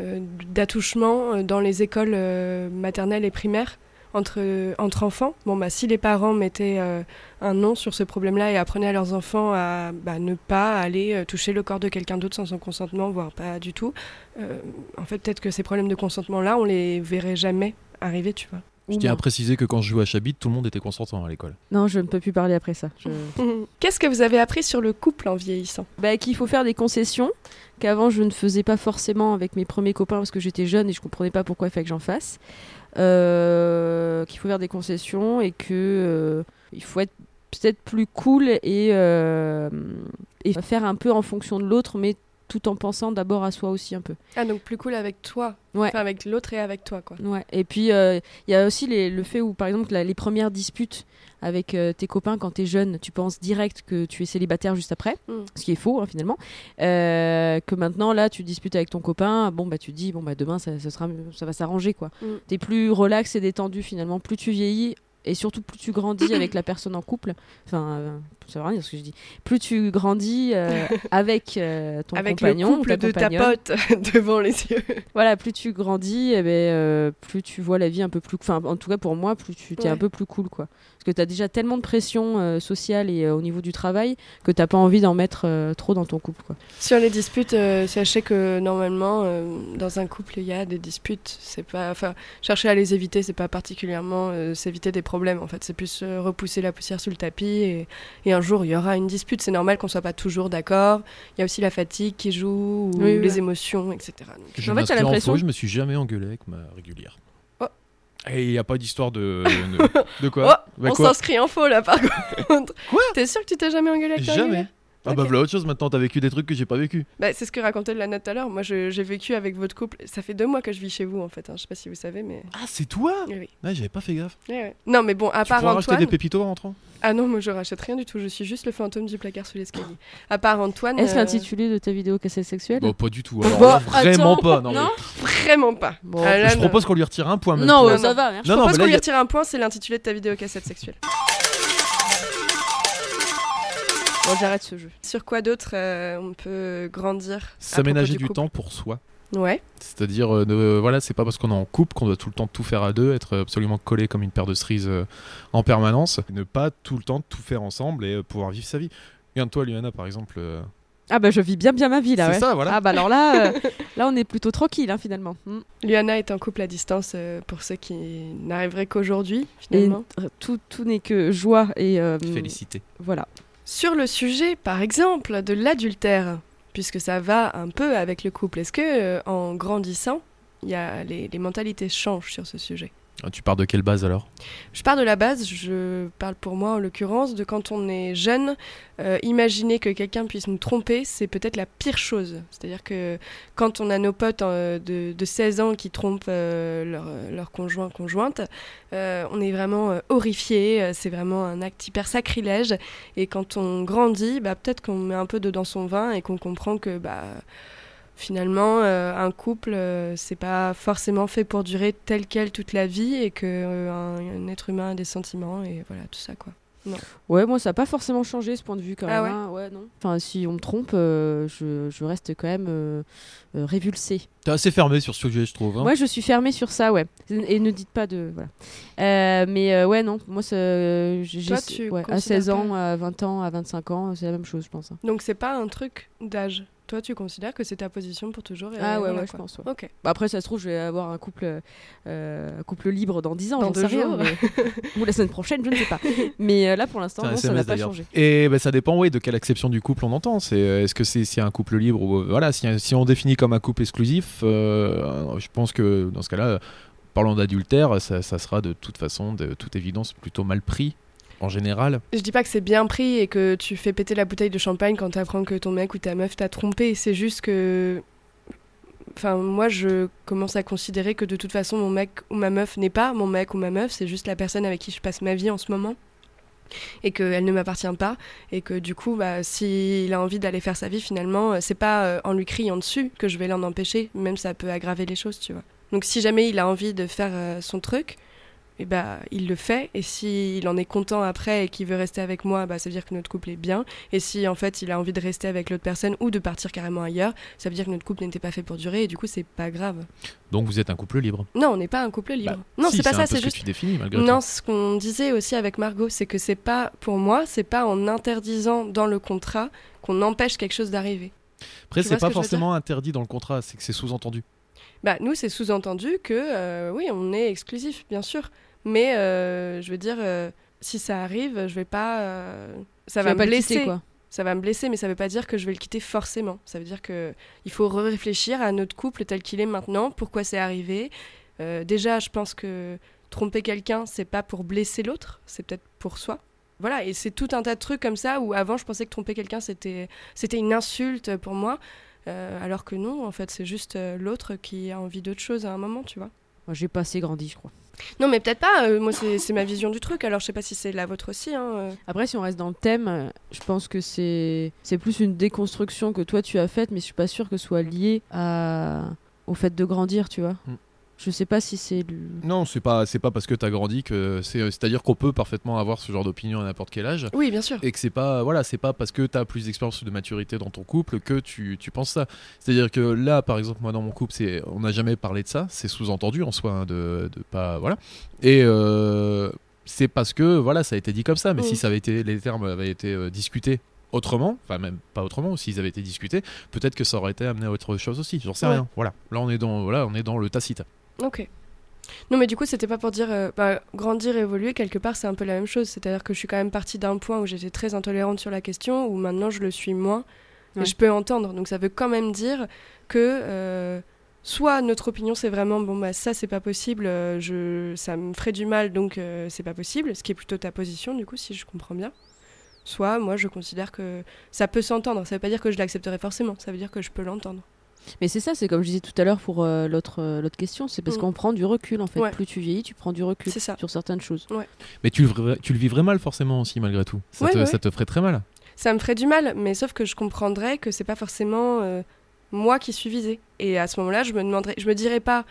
euh, d'attouchement dans les écoles maternelles et primaires entre, entre enfants. Bon, bah, si les parents mettaient euh, un nom sur ce problème-là et apprenaient à leurs enfants à bah, ne pas aller euh, toucher le corps de quelqu'un d'autre sans son consentement, voire pas du tout, euh, en fait, peut-être que ces problèmes de consentement-là, on les verrait jamais arriver, tu vois. Je tiens à préciser que quand je jouais à Chabit, tout le monde était consentant à l'école. Non, je ne peux plus parler après ça. Je- Qu'est-ce que vous avez appris sur le couple en vieillissant? Bah, qu'il faut faire des concessions qu'avant je ne faisais pas forcément avec mes premiers copains parce que j'étais jeune et je comprenais pas pourquoi il fallait que j'en fasse. Euh, qu'il faut faire des concessions et que euh, il faut être peut-être plus cool et, euh, et faire un peu en fonction de l'autre, mais tout en pensant d'abord à soi aussi un peu. Ah, donc plus cool avec toi. Ouais. Enfin, avec l'autre et avec toi, quoi. Ouais. Et puis euh, il y a aussi les- le fait où par exemple la- les premières disputes avec euh, tes copains quand t'es jeune, tu penses direct que tu es célibataire juste après, Mm. ce qui est faux hein, finalement. Euh, que maintenant là tu disputes avec ton copain, bon bah tu te dis bon bah demain ça, ça sera ça va s'arranger quoi. Mm. T'es plus relax et détendu finalement, plus tu vieillis et surtout plus tu grandis avec la personne en couple. Enfin ça veut rien dire ce que je dis. Plus tu grandis euh, avec euh, ton avec compagnon, le couple de ta pote devant les yeux. Voilà, plus tu grandis, eh ben, euh, plus tu vois la vie un peu plus. Enfin, en tout cas pour moi, plus tu es Ouais. un peu plus cool, quoi. Parce que tu as déjà tellement de pression euh, sociale et au niveau du travail que t'as pas envie d'en mettre trop dans ton couple, quoi. Sur les disputes, sachez que normalement, dans un couple, il y a des disputes. C'est pas, enfin, chercher à les éviter, c'est pas particulièrement s'éviter des problèmes. En fait, c'est plus repousser la poussière sous le tapis. Et, et un jour, il y aura une dispute. C'est normal qu'on soit pas toujours d'accord. Il y a aussi la fatigue qui joue, ou Oui, les ouais. émotions, etc. Donc, Je En fait, l'impression- je me suis jamais engueulé avec ma régulière. Oh. Et il n'y a pas d'histoire de, de. de quoi Oh, Bah on s'inscrit en faux là, par contre. Quoi T'es sûr que tu t'es jamais engueulé avec ta Jamais. régulière? Ah bah voilà autre chose maintenant, t'as vécu des trucs que j'ai pas vécu. Bah, c'est ce que racontait Lana tout à l'heure. Moi, j'ai vécu avec votre couple. Ça fait deux mois que je vis chez vous, en fait. hein. Je sais pas si vous savez, mais. Ah c'est toi? Oui, j'avais pas fait gaffe. Ouais, ouais. Non, mais bon, à tu part pourras racheter Antoine. des pépitos en rentrant? Ah non, moi je rachète rien du tout. Je suis juste le fantôme du placard sous l'escalier. À part Antoine. Est-ce euh, l'intitulé de ta vidéo cassette sexuelle? Bon pas du tout, alors vraiment attends, pas. Non, non Vraiment pas. Bon. Ah, là, je propose qu'on lui retire un point même. Non, tu non, ça non. va, merci. Je Non, propose qu'on lui retire un point, c'est l'intitulé de ta vidéo cassette sexuelle. Bon, j'arrête ce jeu. Sur quoi d'autre euh, on peut grandir S'aménager du temps pour soi. Ouais. C'est-à-dire, euh, voilà, c'est pas parce qu'on est en couple qu'on doit tout le temps tout faire à deux, être absolument collé comme une paire de cerises euh, en permanence. Ne pas tout le temps tout faire ensemble et euh, pouvoir vivre sa vie. Regarde-toi, Liana, par exemple. euh, Ah bah je vis bien bien ma vie là. c'est ouais. ça, voilà. Ah bah alors là, euh, là on est plutôt tranquille hein, finalement. Hmm. Luana est en couple à distance euh, pour ceux qui n'arriveraient qu'aujourd'hui, Et finalement. euh, tout, tout n'est que joie et euh, Félicité. voilà. Sur le sujet, par exemple, de l'adultère, puisque ça va un peu avec le couple, est-ce que euh, en grandissant, y les, mentalités changent sur ce sujet? Tu pars de quelle base alors? Je pars de la base, je parle pour moi en l'occurrence, de quand on est jeune, euh, imaginer que quelqu'un puisse nous tromper, c'est peut-être la pire chose. C'est-à-dire que quand on a nos potes euh, de, de 16 ans qui trompent euh, leur, conjoint, conjointe, euh, on est vraiment horrifié, c'est vraiment un acte hyper sacrilège. Et quand on grandit, bah, peut-être qu'on met un peu dedans son vin et qu'on comprend que... Bah, Finalement, euh, un couple, euh, c'est pas forcément fait pour durer tel quel toute la vie et que euh, un, un être humain a des sentiments et voilà tout ça quoi. Ouais, moi ça n'a pas forcément changé ce point de vue quand Ah même. hein. ouais non. Enfin si on me trompe, euh, je, je reste quand même euh, euh, révulsée. T'es assez fermé sur ce sujet, je trouve. hein. Moi je suis fermée sur ça, ouais. Et ne dites pas de voilà. Euh, mais euh, ouais non, moi Toi, tu ouais, à considères 16 ans, à 20 ans, à 25 ans, c'est la même chose je pense. hein. Donc c'est pas un truc d'âge. Toi, tu considères que c'est ta position pour toujours et Ah ouais voilà, ouais, je pense. ouais. Ok. Bah, après, ça se trouve, je vais avoir un couple, euh, un couple libre dans 10 ans, Dans j'en deux sais rien, jours. mais- ou la semaine prochaine, je ne sais pas. Mais euh, là, pour l'instant, ça n'a pas changé. Et ben, ça dépend oui, de quelle acception du couple on entend. C'est, euh, est-ce que c'est si un couple libre ou. Voilà, si, si on définit comme un couple exclusif, euh, je pense que dans ce cas-là, parlant d'adultère, ça, ça sera de toute façon, de toute évidence, plutôt mal pris en général. Je dis pas que c'est bien pris et que tu fais péter la bouteille de champagne quand t'apprends que ton mec ou ta meuf t'a trompé. C'est juste que. Enfin, moi, je commence à considérer que de toute façon, mon mec ou ma meuf n'est pas mon mec ou ma meuf, c'est juste la personne avec qui je passe ma vie en ce moment. Et qu'elle ne m'appartient pas. Et que du coup, bah, s'il a envie d'aller faire sa vie, finalement, euh, c'est pas euh, en lui criant dessus que je vais l'en empêcher. Même ça peut aggraver les choses, tu vois. Donc, si jamais il a envie de faire euh, son truc, et bah, il le fait. Et s'il en est content après et qu'il veut rester avec moi, bah, ça veut dire que notre couple est bien. Et si en fait il a envie de rester avec l'autre personne ou de partir carrément ailleurs, ça veut dire que notre couple n'était pas fait pour durer et du coup c'est pas grave. Donc vous êtes un couple libre? Non, on n'est pas un couple libre. Bah, non, si, c'est pas ça, c'est ce juste. que tu définis malgré Non, tout. ce qu'on disait aussi avec Margot, c'est que c'est pas, pour moi, c'est pas en interdisant dans le contrat qu'on empêche quelque chose d'arriver. Après, c'est ce pas forcément interdit dans le contrat, c'est que c'est sous-entendu. Bah, nous, c'est sous-entendu que, euh, oui, on est exclusif, bien sûr. Mais, euh, je veux dire, euh, si ça arrive, je vais pas. euh, ça Tu va me pas blesser. quitter, quoi. Ça va me blesser, mais ça veut pas dire que je vais le quitter forcément. Ça veut dire que il faut réfléchir à notre couple tel qu'il est maintenant, pourquoi c'est arrivé. Déjà, je pense que tromper quelqu'un, c'est pas pour blesser l'autre, c'est peut-être pour soi. Voilà, et c'est tout un tas de trucs comme ça où avant je pensais que tromper quelqu'un c'était c'était une insulte pour moi, alors que non, en fait c'est juste l'autre qui a envie d'autre chose à un moment, tu vois. Moi, J'ai pas assez grandi, je crois. Non, mais peut-être pas. euh, moi, c'est ma vision du truc. Alors, je sais pas si c'est la vôtre aussi. Hein, euh. Après, si on reste dans le thème, euh, je pense que c'est c'est plus une déconstruction que toi tu as faite, mais je suis pas sûre que ce soit lié à... au fait de grandir, tu vois. Mm. Je sais pas si c'est. le- Non, c'est pas, c'est pas parce que t'as grandi que c'est, c'est-à-dire qu'on peut parfaitement avoir ce genre d'opinion à n'importe quel âge. Oui, bien sûr. et que c'est pas voilà c'est pas parce que tu as plus d'expérience ou de maturité dans ton couple que tu, tu penses ça c'est à dire que là par exemple moi dans mon couple c'est on n'a jamais parlé de ça c'est sous-entendu en soi hein, de, de pas voilà et euh, c'est parce que voilà ça a été dit comme ça mais Mm. si ça avait été les termes avaient été euh, discutés autrement enfin même pas autrement s'ils avaient été discutés peut-être que ça aurait été amené à autre chose aussi j'en sais Ouais. rien voilà là on est dans voilà on est dans le tacite Ok. Non, mais du coup, c'était pas pour dire. euh, bah, grandir et évoluer, quelque part, c'est un peu la même chose. C'est-à-dire que je suis quand même partie d'un point où j'étais très intolérante sur la question, où maintenant je le suis moins. Ouais. Et je peux entendre. Donc ça veut quand même dire que. euh, Soit notre opinion c'est vraiment bon bah ça c'est pas possible, euh, je ça me ferait du mal donc euh, c'est pas possible, ce qui est plutôt ta position du coup si je comprends bien. soit moi je considère que ça peut s'entendre. Ça veut pas dire que je l'accepterai forcément, ça veut dire que je peux l'entendre. Mais c'est ça, c'est comme je disais tout à l'heure pour euh, l'autre euh, l'autre question, c'est parce Mm. qu'on prend du recul en fait. Ouais. Plus tu vieillis, tu prends du recul ça. sur certaines choses. Mais tu le, tu le vivrais mal forcément aussi malgré tout. Ça, Ouais, te, ouais. ça te ferait très mal. Ça me ferait du mal, mais sauf que je comprendrais que c'est pas forcément euh, moi qui suis visée. Et à ce moment-là, je me demanderais, je me dirais pas,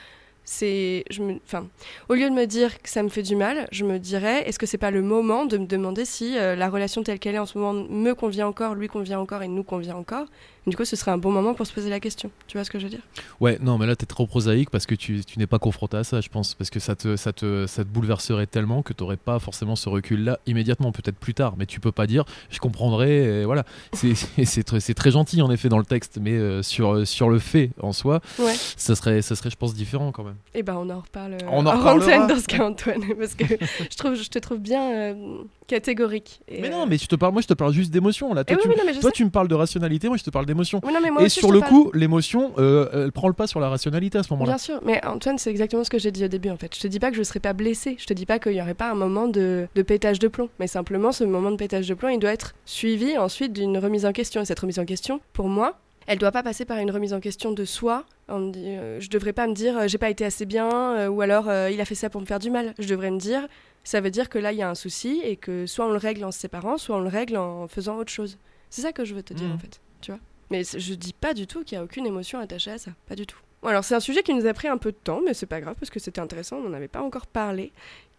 c'est, je me, enfin, au lieu de me dire que ça me fait du mal, je me dirais, est-ce que c'est pas le moment de me demander si euh, la relation telle qu'elle est en ce moment me convient encore, lui convient encore et nous convient encore? Du coup, ce serait un bon moment pour se poser la question. Tu vois ce que je veux dire? Ouais, non, mais là, t'es trop prosaïque parce que tu, tu n'es pas confronté à ça, je pense. Parce que ça te, ça te, ça te bouleverserait tellement que t'aurais pas forcément ce recul-là immédiatement, peut-être plus tard. Mais tu peux pas dire, je comprendrai, et voilà. C'est- très, gentil, en effet, dans le texte, mais euh, sur, sur le fait en soi, Ouais. ça serait, ça serait, je pense, différent quand même. Eh ben, on en reparle. euh, On en reparlera. antenne dans ce cas, Antoine, parce que je trouve, je te trouve bien euh, catégorique. Et, mais euh, non, mais je te parle, moi, je te parle juste d'émotion. Là, eh toi, oui, tu, oui, non, toi tu me parles de rationalité, moi, je te parle d'émotion. Oui, Et sur le coup, l'émotion, euh, elle prend le pas sur la rationalité à ce moment-là. Bien sûr, mais Antoine, c'est exactement ce que j'ai dit au début en fait. Je te dis pas que je serais pas blessée, je te dis pas qu'il y aurait pas un moment de, de pétage de plomb, mais simplement ce moment de pétage de plomb, il doit être suivi ensuite d'une remise en question. Et cette remise en question, pour moi, elle doit pas passer par une remise en question de soi. On dit, euh, je devrais pas me dire euh, j'ai pas été assez bien euh, ou alors il a fait ça pour me faire du mal. Je devrais me dire ça veut dire que là il y a un souci et que soit on le règle en se séparant, soit on le règle en faisant autre chose. C'est ça que je veux te dire Mhm. en fait, tu vois. Mais je dis pas du tout qu'il y a aucune émotion attachée à ça, pas du tout. Alors c'est un sujet qui nous a pris un peu de temps, mais c'est pas grave parce que c'était intéressant, on n'en avait pas encore parlé.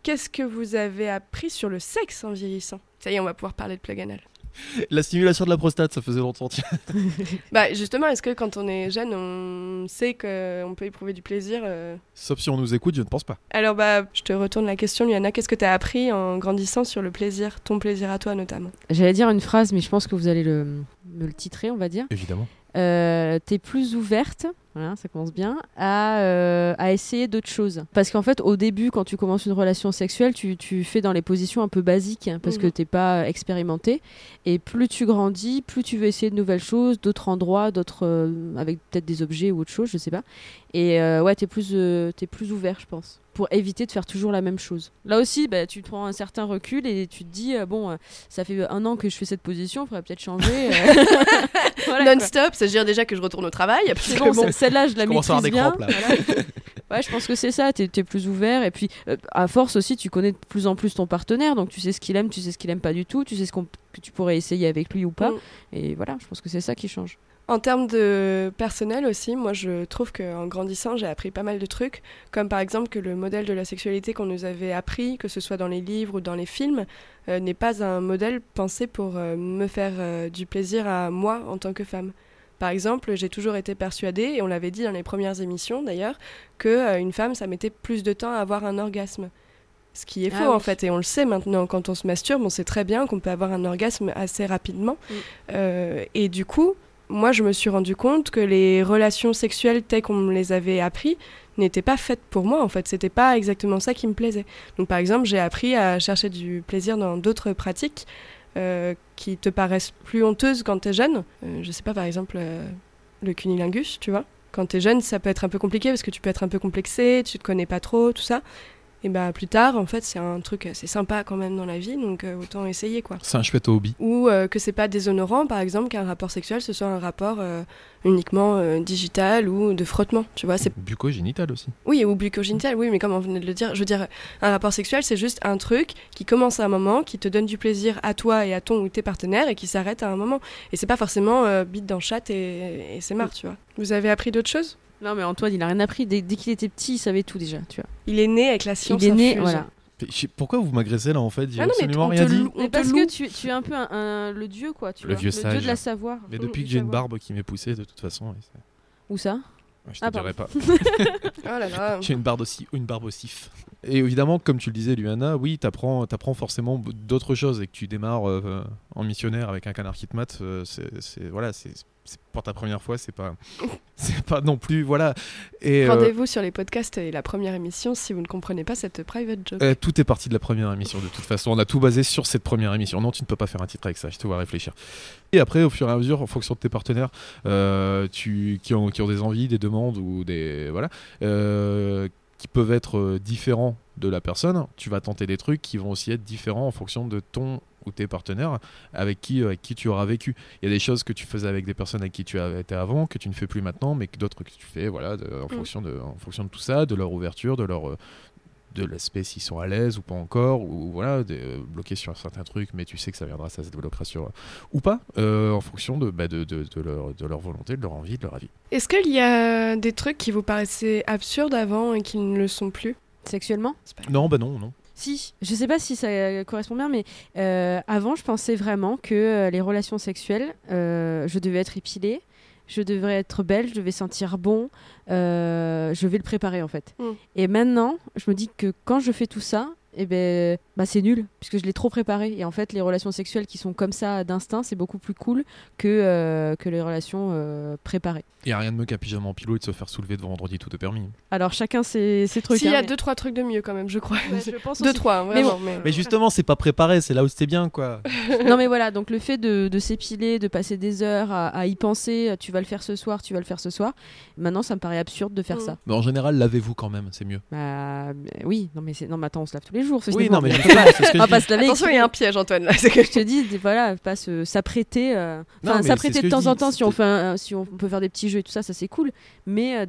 Qu'est-ce que vous avez appris sur le sexe en vieillissant? Ça y est, on va pouvoir parler de plug anal. La stimulation de la prostate, ça faisait longtemps. Bah justement, est-ce que quand on est jeune, on sait qu'on peut éprouver du plaisir euh Sauf si on nous écoute, je ne pense pas. Alors bah, je te retourne la question, Liana. Qu'est-ce que tu as appris en grandissant sur le plaisir, ton plaisir à toi notamment? J'allais dire une phrase, mais je pense que vous allez le, me le titrer, on va dire. Évidemment. Euh, T'es plus ouverte, voilà, ça commence bien, à, euh, à essayer d'autres choses. Parce qu'en fait, au début, quand tu commences une relation sexuelle, tu, tu fais dans les positions un peu basiques, hein, parce que Mhm. t'es pas expérimenté. Et plus tu grandis, plus tu veux essayer de nouvelles choses, d'autres endroits, d'autres, euh, avec peut-être des objets ou autre chose, je sais pas. Et euh, ouais, t'es plus, euh, t'es plus ouvert, je pense, pour éviter de faire toujours la même chose. Là aussi, bah, tu prends un certain recul et tu te dis, euh, bon, euh, ça fait un an que je fais cette position, faudrait peut-être changer. euh. Voilà. Non-stop, ça veut dire déjà que je retourne au travail. C'est bon, bon, ce- celle-là, je la Je maîtrise des bien. crampes, là. voilà. Ouais, je pense que c'est ça, t'es es plus ouvert et puis euh, à force aussi tu connais de plus en plus ton partenaire donc tu sais ce qu'il aime, tu sais ce qu'il aime pas du tout, tu sais ce qu'on- que tu pourrais essayer avec lui ou pas Mm. et voilà, je pense que c'est ça qui change. En termes de personnel aussi, moi je trouve qu'en grandissant, j'ai appris pas mal de trucs, comme par exemple que le modèle de la sexualité qu'on nous avait appris, que ce soit dans les livres ou dans les films, euh, n'est pas un modèle pensé pour euh, me faire euh, du plaisir à moi en tant que femme. Par exemple, j'ai toujours été persuadée, et on l'avait dit dans les premières émissions d'ailleurs, que une femme, ça mettait plus de temps à avoir un orgasme. Ce qui est Ah faux oui. en fait, et on le sait maintenant, quand on se masturbe, on sait très bien qu'on peut avoir un orgasme assez rapidement. Mm. Euh, et du coup, moi je me suis rendu compte que les relations sexuelles telles qu'on me les avait appris n'étaient pas faites pour moi en fait, c'était pas exactement ça qui me plaisait. Donc par exemple, j'ai appris à chercher du plaisir dans d'autres pratiques euh, qui te paraissent plus honteuses quand t'es jeune. Euh, je sais pas, par exemple, euh, le cunilingus, tu vois. Quand t'es jeune, ça peut être un peu compliqué parce que tu peux être un peu complexé, tu te connais pas trop, tout ça. Et bah plus tard, en fait, c'est un truc assez sympa quand même dans la vie, donc euh, autant essayer quoi. C'est un chouette hobby. ou euh, que c'est pas déshonorant par exemple qu'un rapport sexuel ce soit un rapport euh, uniquement euh, digital ou de frottement tu vois c'est Bucco-génital aussi. oui ou bucogénital oui mais comme on venait de le dire je veux dire un rapport sexuel c'est juste un truc qui commence à un moment qui te donne du plaisir à toi et à ton ou tes partenaires et qui s'arrête à un moment. Et c'est pas forcément bite dans chat et, et c'est marre tu vois. Vous avez appris d'autres choses? Non mais Antoine, il a rien appris dès, dès qu'il était petit, il savait tout déjà, tu vois. il est né avec la science il est né, infuse. voilà. Pourquoi vous m'agressez là en fait? J'ai Ah non, mais absolument on rien te dit. Mais te parce loue. que tu, tu es un peu un, un- le dieu quoi, tu Le vois. vieux le dieu sage. de la savoir. Mais depuis que j'ai une barbe qui m'est poussée, de toute façon, Où ça? Ouais, je te Ah, dirai pas. oh là là J'ai une barbe aussi, une barbe aussi. Et évidemment, comme tu le disais, Luana, oui, t'apprends, apprends forcément d'autres choses et que tu démarres euh, en missionnaire avec un canard qui te mate, euh, c'est, voilà, c'est pour ta première fois, c'est pas, c'est pas non plus, voilà. Et euh, rendez-vous sur les podcasts et la première émission si vous ne comprenez pas cette private joke euh, tout est parti de la première émission de toute façon. On a tout basé sur cette première émission. Non, tu ne peux pas faire un titre avec ça. Je te vois réfléchir. Et après, au fur et à mesure, en fonction de tes partenaires, euh, tu, qui, ont, qui ont des envies, des demandes ou des voilà, qui peuvent être différents de la personne, tu vas tenter des trucs qui vont aussi être différents en fonction de ton ou tes partenaires avec qui, avec qui tu auras vécu. Il y a des choses que tu faisais avec des personnes avec qui tu été avant, que tu ne fais plus maintenant, mais que d'autres que tu fais voilà, de- en, fonction de, en fonction de tout ça, de leur ouverture, de leur. euh, de l'aspect s'ils sont à l'aise ou pas encore, ou voilà, des, euh, bloqués sur certains trucs, mais tu sais que ça viendra, ça se débloquera sur. ou pas, euh, en fonction de, bah, de, de, de leur, de leur volonté, de leur envie, de leur avis. Est-ce qu'il y a des trucs qui vous paraissaient absurdes avant et qui ne le sont plus Sexuellement? Pas- Non, bah non, non. Si, je sais pas si ça euh, correspond bien, mais euh, avant, je pensais vraiment que euh, les relations sexuelles, euh, je devais être épilée, je devrais être belle, je devais sentir bon, euh, je vais le préparer en fait. Mm. Et maintenant, je me dis que quand je fais tout ça, eh ben, bah, c'est nul, puisque je l'ai trop préparé. Et en fait, les relations sexuelles qui sont comme ça d'instinct, c'est beaucoup plus cool que, euh, que les relations euh, préparées. Il n'y a rien de mieux qu'un pyjama en pilot et de se faire soulever devant vendredi, tout est permis. Alors chacun ses, ses trucs. S'il y hein, a mais- deux, trois trucs de mieux quand même, je crois. Ouais, je pense deux, aussi. trois, Mais vraiment. Mais, Mais justement, c'est pas préparé, c'est là où c'était bien, quoi. non mais voilà, donc le fait de, de s'épiler, de passer des heures à, à y penser, tu vas le faire ce soir, tu vas le faire ce soir, maintenant ça me paraît absurde de faire Mm. ça. Mais en général, lavez-vous quand même, c'est mieux. Bah oui, non mais, c'est- non mais attends, on se lave tous les jours. ce Oui, non, mais on va pas se laver. Attention, il y a un piège, Antoine. Là. Que- Je te dis, voilà, pas se- s'apprêter. euh, Enfin, s'apprêter de temps en temps si on, c'était- fait un- si on peut faire des petits jeux et tout ça, ça c'est cool. Mais euh,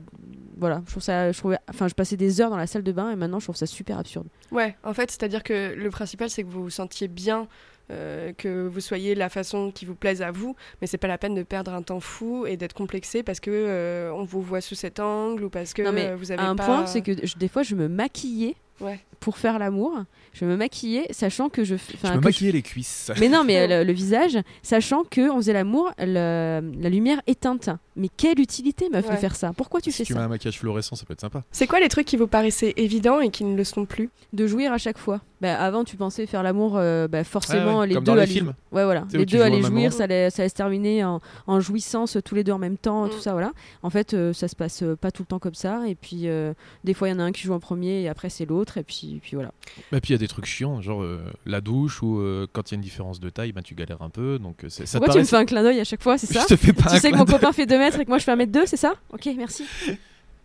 voilà, je trouve ça, je trouvais, enfin, je passais des heures dans la salle de bain et maintenant je trouve ça super absurde. Ouais, en fait, c'est-à-dire que le principal, c'est que vous vous sentiez bien, euh, que vous soyez la façon qui vous plaise à vous, mais c'est pas la peine de perdre un temps fou et d'être complexé parce que euh, on vous voit sous cet angle ou parce que Non, mais euh, vous avez À un pas... point, c'est que je- des fois je me maquillais Ouais. pour faire l'amour. Je me maquillais, sachant que je, Je me je- maquillais les cuisses. Mais non, mais euh, le, le visage, sachant que on faisait l'amour, la lumière éteinte. Mais quelle utilité, meuf, de Ouais. faire ça Pourquoi tu si fais tu mets ça un maquillage fluorescent, ça peut être sympa. C'est quoi les trucs qui vous paraissaient évidents et qui ne le sont plus De jouir à chaque fois. Bah, avant, tu pensais faire l'amour, euh, bah, forcément, Ouais, ouais, les comme deux dans les allaient- films. Ouais, voilà. Les tu deux allaient jouir, ça allait, ça allait se terminer en, en jouissance tous les deux en même temps, Mm. tout ça, voilà. En fait, euh, ça se passe euh, pas tout le temps comme ça. Et puis, euh, des fois, il y en a un qui joue en premier et après, c'est l'autre. Et puis, puis voilà. Et puis il y a des trucs chiants, genre euh, la douche ou euh, quand il y a une différence de taille, ben, tu galères un peu. Donc c'est- ça Pourquoi tu me fais un clin d'œil à chaque fois, c'est ça Je te fais pas Tu un sais que mon copain fait 2 et que moi je fais 1 mètre 2, c'est ça? Ok, merci.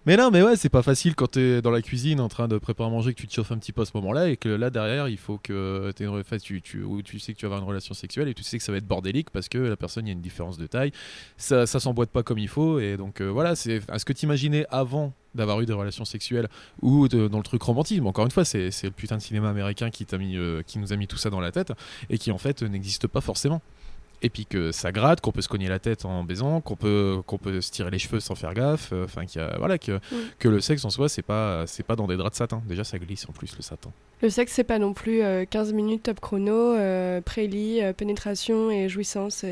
Mais non, mais ouais, c'est pas facile quand t'es dans la cuisine en train de préparer à manger, que tu te chauffes un petit peu à ce moment-là et que là derrière, il faut que t'aies une enfin, tu, tu, ou tu sais que tu vas avoir une relation sexuelle et tu sais que ça va être bordélique parce que la personne, il y a une différence de taille, ça, ça s'emboîte pas comme il faut et donc euh, voilà, c'est est-ce que t'imaginais avant d'avoir eu des relations sexuelles ou dans le truc romantisme encore une fois c'est le putain de cinéma américain qui mis euh, qui nous a mis tout ça dans la tête et qui en fait n'existe pas forcément et puis que ça gratte, qu'on peut se cogner la tête en baisant, qu'on peut, qu'on peut se tirer les cheveux sans faire gaffe, euh, enfin a- voilà que, que le sexe en soi c'est pas c'est pas dans des draps de satin. Déjà ça glisse en plus le satin. Le sexe, c'est pas non plus euh, 15 minutes top chrono, euh, prélit, euh, pénétration et jouissance.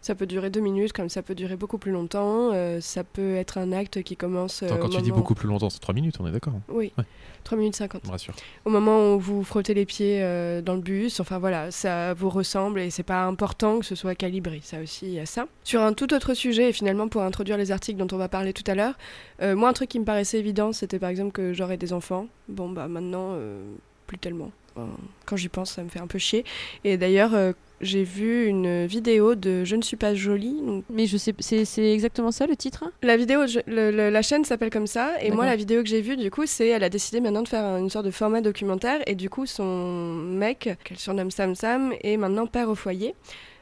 ça peut durer deux minutes, comme ça peut durer beaucoup plus longtemps. euh, ça peut être un acte qui commence. euh, Attends, quand tu dis beaucoup plus longtemps, c'est 3 minutes, on est d'accord. hein? Oui, Ouais. 3 minutes 50. Je me rassure. Au moment où vous frottez les pieds euh, dans le bus, enfin voilà, ça vous ressemble et c'est pas important que ce soit calibré. Ça aussi, il y a ça. Sur un tout autre sujet, et finalement pour introduire les articles dont on va parler tout à l'heure, euh, moi un truc qui me paraissait évident, c'était par exemple que j'aurais des enfants. Bon bah maintenant, euh, plus tellement. Quand j'y pense, ça me fait un peu chier. Et d'ailleurs, euh, j'ai vu une vidéo de Je ne suis pas jolie, donc Mais je sais, c'est exactement ça le titre la vidéo, je- le- le- la chaîne s'appelle comme ça, et moi la vidéo que j'ai vue, du coup, c'est elle a décidé maintenant de faire une sorte de format documentaire, et du coup, son mec, qu'elle surnomme Sam Sam, est maintenant père au foyer.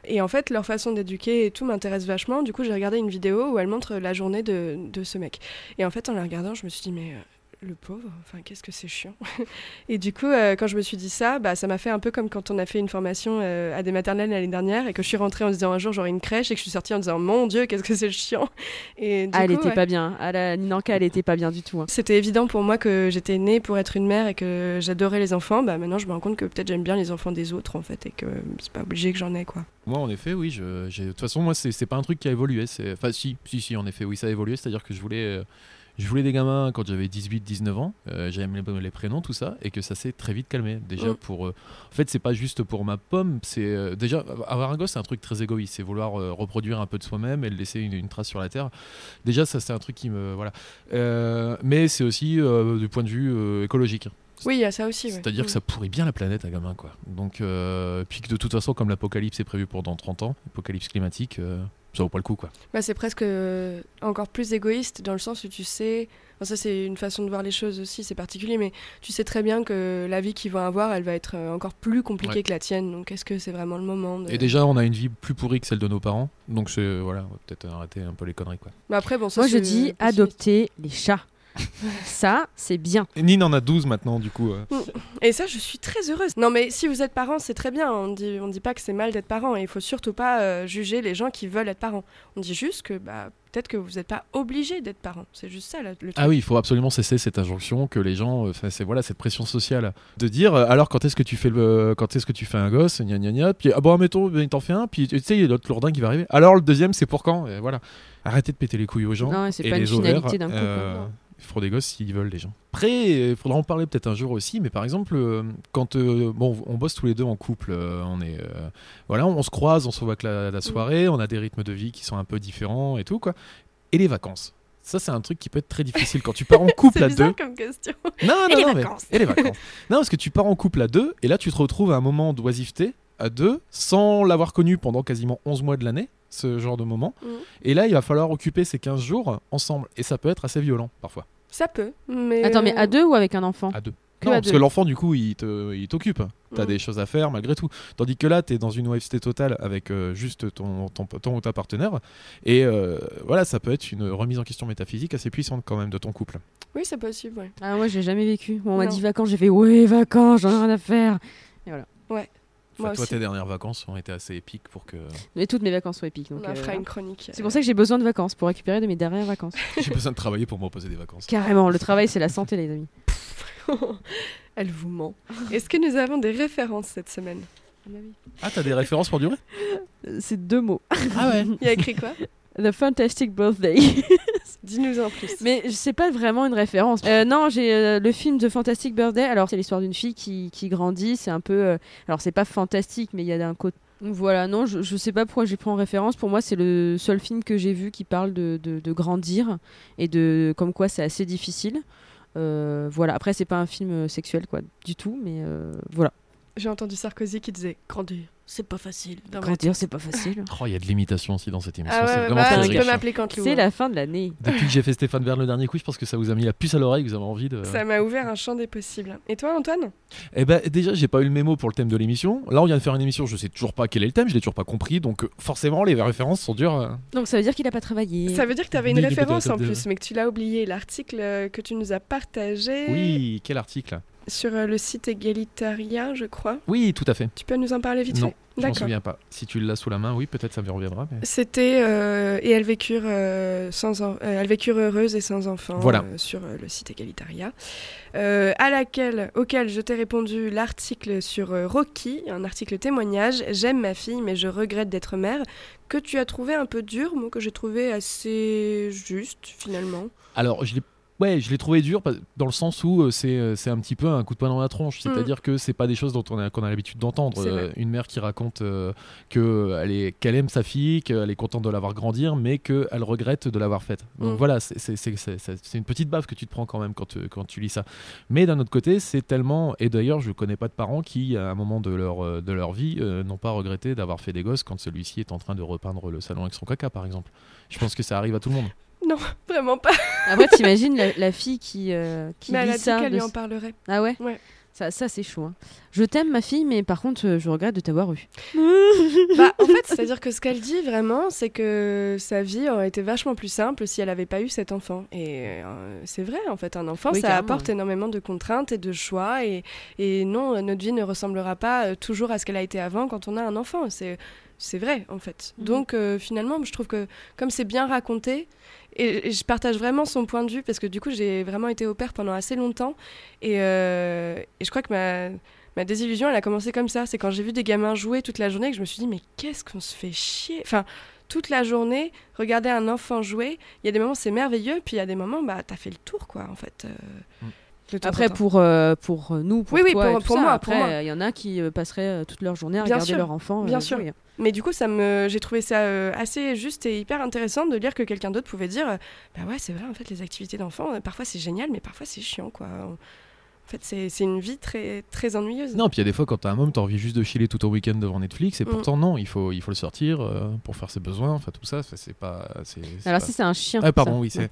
Et en fait, leur façon d'éduquer et tout m'intéresse vachement. Du coup, j'ai regardé une vidéo où elle montre la journée de, de ce mec. Et en fait, en la regardant, je me suis dit, mais euh, le pauvre, enfin, qu'est-ce que c'est chiant. et du coup, euh, quand je me suis dit ça, bah, ça m'a fait un peu comme quand on a fait une formation euh, à des maternelles l'année dernière et que je suis rentrée en disant un jour j'aurai une crèche et que je suis sortie en disant mon Dieu, qu'est-ce que c'est chiant. Et du Ah, elle coup, était ouais. pas bien. Ah, la Ninanka, elle était pas bien du tout. hein. C'était évident pour moi que j'étais née pour être une mère et que j'adorais les enfants. Bah maintenant, je me rends compte que peut-être j'aime bien les enfants des autres en fait et que c'est pas obligé que j'en ai quoi. Moi, en effet, oui. De toute façon, moi, c'est c'est pas un truc qui a évolué. c'est- Enfin, si, si, si, en effet, oui, ça a évolué. C'est-à-dire que je voulais, euh, je voulais des gamins quand j'avais 18-19 ans. Euh, J'aimais les, les prénoms, tout ça, et que ça s'est très vite calmé. Déjà, Mm. pour. euh, En fait, c'est pas juste pour ma pomme. C'est euh, déjà avoir un gosse, c'est un truc très égoïste. C'est vouloir reproduire un peu de soi-même et laisser une, une trace sur la terre. Déjà, ça, c'est un truc qui me voilà. Mais c'est aussi du point de vue écologique. Oui, il y a ça aussi. ouais. C'est-à-dire que Mm. ça pourrit bien la planète, un gamin, quoi. Donc, puis que de toute façon, comme l'apocalypse est prévu pour dans 30 ans, l'apocalypse climatique, ça vaut pas le coup quoi. Bah, c'est presque euh, encore plus égoïste dans le sens où tu sais. enfin, ça, c'est une façon de voir les choses aussi, c'est particulier, mais tu sais très bien que la vie qu'ils vont avoir, elle va être euh, encore plus compliquée Ouais. que la tienne. Donc, est-ce que c'est vraiment le moment de... Et déjà, on a une vie plus pourrie que celle de nos parents, donc c'est voilà, on va peut-être arrêter un peu les conneries quoi. Mais après, bon, ça, Moi, je dis adopter les chats. ça, c'est bien. Et Nine en a 12 maintenant du coup. euh. Et ça, je suis très heureuse. Non, mais si vous êtes parent, c'est très bien. On dit, on dit pas que c'est mal d'être parent. Et il faut surtout pas euh, juger les gens qui veulent être parents. On dit juste que bah, peut-être que vous n'êtes pas obligé d'être parent. C'est juste ça, là, le truc. Ah oui, il faut absolument cesser cette injonction que les gens, euh, enfin, c'est voilà cette pression sociale de dire euh, alors quand est-ce que tu fais le, quand est-ce que tu fais un gosse, gna gna gna, puis ah bon admettons, ben, t'en fais un, puis tu sais il y a l'autre lourdin qui va arriver. Alors le deuxième c'est pour quand? Et Voilà, arrêtez de péter les couilles aux gens. Non, c'est et pas une ovaires, finalité d'un couple. euh, faut des gosses s'ils veulent les gens. Après, il faudra en parler peut-être un jour aussi, mais par exemple, euh, quand euh, bon, on bosse tous les deux en couple, euh, on est, euh, voilà, on se croise, on se voit que la, la soirée, on a des rythmes de vie qui sont un peu différents et tout quoi. Et les vacances. Ça, c'est un truc qui peut être très difficile quand tu pars en couple C'est à deux. comme question. Non, Et non, les non, mais- vacances. Et les vacances. non, parce que tu pars en couple à deux, et là, tu te retrouves à un moment d'oisiveté à deux, sans l'avoir connu pendant quasiment 11 mois de l'année, ce genre de moment. Mhm. Et là, il va falloir occuper ces 15 jours ensemble. Et ça peut être assez violent, parfois. Ça peut, mais. Attends, mais à deux ou avec un enfant À deux. Que non, à parce deux. que l'enfant, du coup, il t'occupe. T'as Mhm. des choses à faire malgré tout. Tandis que là, t'es dans une OFC totale avec euh, juste ton, ton, ton ou ta partenaire. Et euh, voilà, ça peut être une remise en question métaphysique assez puissante quand même de ton couple. Oui, c'est possible, ouais. Ah, moi, j'ai jamais vécu. On m'a dit vacances, j'ai fait ouais, vacances, j'en ai rien à faire. Enfin, toi, aussi. tes dernières vacances ont été assez épiques pour que Mais toutes mes vacances sont épiques. Donc, On en euh, fera une chronique. C'est pour ça que j'ai besoin de vacances, pour récupérer de mes dernières vacances. j'ai besoin de travailler pour me reposer des vacances. Carrément, le travail, c'est la santé, les amis. Elle vous ment. Est-ce que nous avons des références cette semaine? Ah, t'as des références pour durer? Euh, C'est deux mots. Ah ouais Il y a écrit quoi? The Fantastic Birthday. Dis-nous en plus. Mais c'est pas vraiment une référence. Euh, non, j'ai euh, le film The Fantastic Birthday. Alors, c'est l'histoire d'une fille qui, qui grandit. C'est un peu. euh, alors, c'est pas fantastique, mais il y a un côté. Voilà, non, je, je sais pas pourquoi j'ai pris en référence. Pour moi, c'est le seul film que j'ai vu qui parle de, de, de grandir et de comme quoi c'est assez difficile. Euh, voilà, après, c'est pas un film sexuel, quoi, du tout, mais voilà. J'ai entendu Sarkozy qui disait Grandir, c'est pas facile. Dans Grandir, c'est pas facile. Oh, il y a de l'imitation aussi dans cette émission. Ah ouais, c'est vraiment bah, C'est la fin de l'année. Depuis que j'ai fait Stéphane Bern le dernier coup, je pense que ça vous a mis la puce à l'oreille, vous avez envie de. Ça m'a ouvert un champ des possibles. Et toi, Antoine? Eh ben, déjà, j'ai pas eu le mémo pour le thème de l'émission. Là, on vient de faire une émission, je sais toujours pas quel est le thème, je l'ai toujours pas compris, donc euh, forcément, les références sont dures. euh. Donc, ça veut dire qu'il a pas travaillé. Ça veut dire que tu avais une Oui, référence en de- plus, mais que tu l'as oublié. L'article euh, que tu nous as partagé Oui, quel article? Sur euh, le site Egalitaria, je crois. Oui, tout à fait. Tu peux nous en parler vite Non, fait? Je m'en D'accord. souviens pas. Si tu l'as sous la main, oui, peut-être ça me reviendra. mais- C'était euh, et elles vécurent euh, sans en- elles vécurent heureuses et sans enfants Voilà. euh, sur le site Egalitaria à laquelle auquel je t'ai répondu l'article sur Rocky un article témoignage j'aime ma fille mais je regrette d'être mère que tu as trouvé un peu dur moi que j'ai trouvé assez juste finalement? Alors, je l'ai. Ouais, je l'ai trouvé dur dans le sens où euh, c'est euh, c'est un petit peu un coup de poing dans la tronche. C'est-à-dire que c'est pas des choses dont on a, qu'on a l'habitude d'entendre. Mm. Euh, une mère qui raconte euh, que elle est- qu'elle aime sa fille, qu'elle est contente de l'avoir grandir, mais qu'elle regrette de l'avoir faite. Donc Mm. voilà, c'est- c'est une petite baffe que tu te prends quand même quand, tu- quand tu lis ça. Mais d'un autre côté, c'est tellement. Et d'ailleurs, je connais pas de parents qui, à un moment de leur, de leur vie, euh, n'ont pas regretté d'avoir fait des gosses quand celui-ci est en train de repeindre le salon avec son caca, par exemple. Je pense que ça arrive à tout le monde. vraiment pas Après, t'imagines la, la fille qui, euh, qui mais elle lit a dit ça. qu'elle de- lui en parlerait Ah ouais Ouais. Ça, ça c'est chaud. hein. Je t'aime, ma fille, mais par contre, euh, je regrette de t'avoir eu. bah, en fait, c'est-à-dire que ce qu'elle dit vraiment, c'est que sa vie aurait été vachement plus simple si elle n'avait pas eu cet enfant. Et euh, c'est vrai, en fait, un enfant, Oui, ça apporte énormément de contraintes et de choix. Et, et non, notre vie ne ressemblera pas toujours à ce qu'elle a été avant quand on a un enfant. C'est c'est vrai, en fait. Mhm. Donc, euh, finalement, je trouve que comme c'est bien raconté, et, je partage vraiment son point de vue, parce que du coup, j'ai vraiment été au père pendant assez longtemps. Et, euh, et je crois que ma, ma désillusion, elle a commencé comme ça. C'est quand j'ai vu des gamins jouer toute la journée que je me suis dit, mais qu'est-ce qu'on se fait chier? Enfin, toute la journée, regarder un enfant jouer, il y a des moments, c'est merveilleux, puis il y a des moments, bah, t'as fait le tour, quoi, en fait. euh, Mm. Après, pour, euh, pour nous, pour Oui, oui, toi pour- et tout pour ça, moi, Après, il y en a qui euh, passeraient euh, toute leur journée à Bien regarder sûr, leur enfant. bien sûr. jouer. Mais du coup, ça me, j'ai trouvé ça assez juste et hyper intéressant de lire que quelqu'un d'autre pouvait dire, bah ouais, c'est vrai, en fait, les activités d'enfants, parfois c'est génial, mais parfois c'est chiant, quoi. On, En fait, c'est une vie très, très ennuyeuse. Non, puis il y a des fois quand t'as un môme, t'as envie juste de chiller tout ton week-end devant Netflix, et Mm. pourtant non, il faut, il faut le sortir euh, pour faire ses besoins, enfin tout ça, c'est pas. Alors pas- si c'est un chien. Ah pardon, ça. oui. c'est-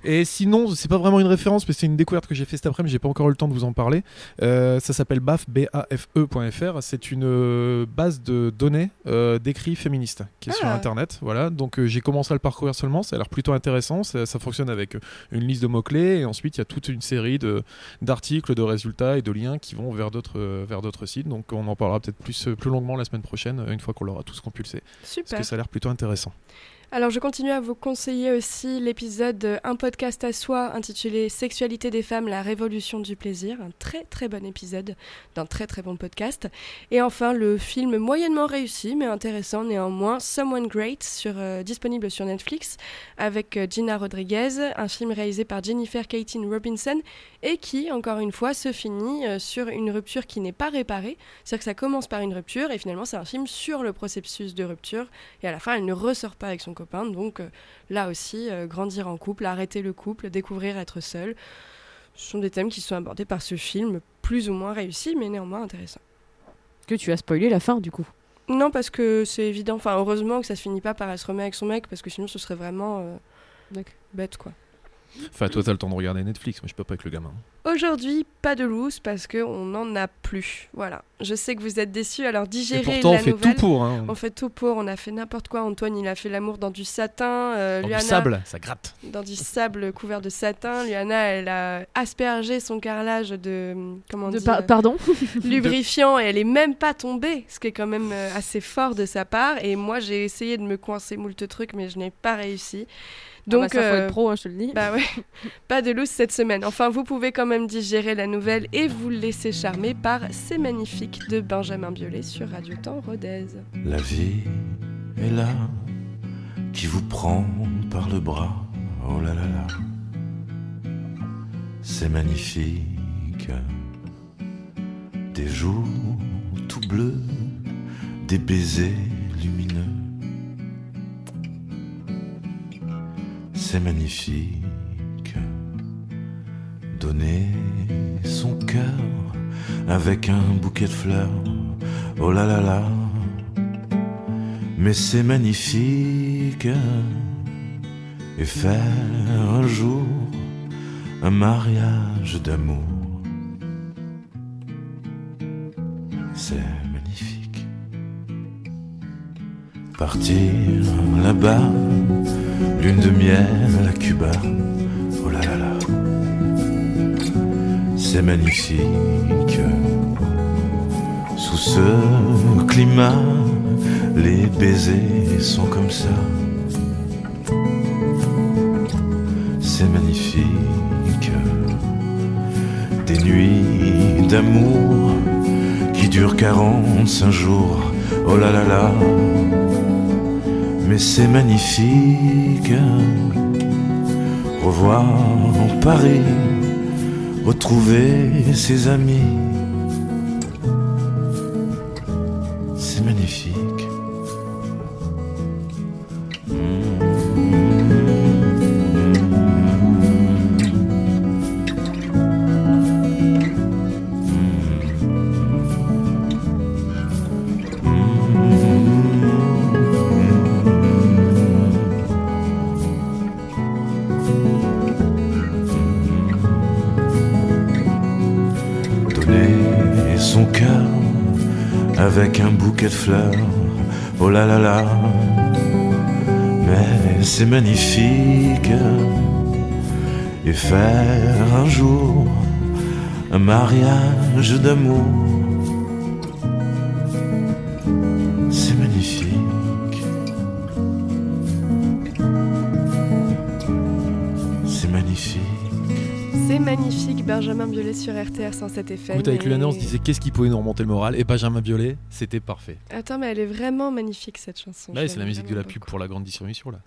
Et sinon, c'est pas vraiment une référence, mais c'est une découverte que j'ai fait cet après-midi. J'ai pas encore eu le temps de vous en parler. Euh, ça s'appelle BAF, B-A-F-E.fr. C'est une euh, base de données euh, d'écrits féministes qui est sur Ah. Internet. Voilà. Donc euh, j'ai commencé à le parcourir seulement. Ça a l'air plutôt intéressant. Ça, ça fonctionne avec une liste de mots clés et ensuite il y a toute une série de de résultats et de liens qui vont vers d'autres euh, vers d'autres sites. Donc on en parlera peut-être plus euh, plus longuement la semaine prochaine, euh, une fois qu'on l'aura tous compulsé. Parce que ça a l'air plutôt intéressant. Alors, je continue à vous conseiller aussi l'épisode Un podcast à soi intitulé Sexualité des femmes, la révolution du plaisir. Un très très bon épisode d'un très très bon podcast. Et enfin, le film moyennement réussi mais intéressant néanmoins, Someone Great, sur, euh, disponible sur Netflix, avec Gina Rodriguez, un film réalisé par Jennifer Katin Robinson et qui, encore une fois, se finit euh, sur une rupture qui n'est pas réparée. C'est-à-dire que ça commence par une rupture et finalement, c'est un film sur le processus de rupture. Et à la fin elle ne ressort pas avec son copain. Donc euh, là aussi euh, grandir en couple arrêter le couple découvrir être seul ce sont des thèmes qui sont abordés par ce film plus ou moins réussi mais néanmoins intéressant. Que tu as spoilé la fin du coup. non parce que c'est évident. Enfin heureusement que ça se finit pas par elle se remet avec son mec parce que sinon ce serait vraiment euh, bête quoi Enfin, toi, t'as le temps de regarder Netflix. Moi, je peux pas avec le gamin. Aujourd'hui, pas de loose parce qu'on n'en a plus. Voilà. Je sais que vous êtes déçus, alors Et digérez pourtant, on fait nouvelle. tout pour. Hein. On fait tout pour, on a fait n'importe quoi. Antoine, il a fait l'amour dans du satin. euh, Dans du Luana- sable, ça gratte. dans du sable couvert de satin. Luana, elle a aspergé son carrelage de, comment on De dit, par- euh, Pardon. lubrifiant et elle est même pas tombée, ce qui est quand même euh, assez fort de sa part. Et moi, j'ai essayé de me coincer moult trucs, mais je n'ai pas réussi. Donc Donc, ça faut euh, être pro, hein, je te le dis. bah ouais, pas de loose cette semaine. Enfin, vous pouvez quand même digérer la nouvelle et vous laisser charmer par C'est magnifique de Benjamin Biolay sur Radio Temps Rodez. La vie est là, qui vous prend par le bras. Oh là là là, c'est magnifique. Des jours tout bleus, des baisers lumineux. C'est magnifique. Donner son cœur avec un bouquet de fleurs. Oh là là là, mais c'est magnifique. Et faire un jour un mariage d'amour. C'est magnifique. Partir là-bas, lune de miel à Cuba. Oh là là là, c'est magnifique. Sous ce climat, les baisers sont comme ça. C'est magnifique. Des nuits d'amour qui durent 45 jours. Oh là là là. Mais c'est magnifique. Revoir Paris, retrouver ses amis. Avec un bouquet de fleurs. Oh là là là, mais c'est magnifique. Et faire un jour un mariage d'amour. Benjamin Biolay sur RTR 107 FM. Écoute, avec et- Luana, on se disait qu'est-ce qui pouvait nous remonter le moral. Et Benjamin Biolay, c'était parfait. Attends, mais elle est vraiment magnifique cette chanson. Là, je c'est la musique de la pub pour la grande distribution. Là.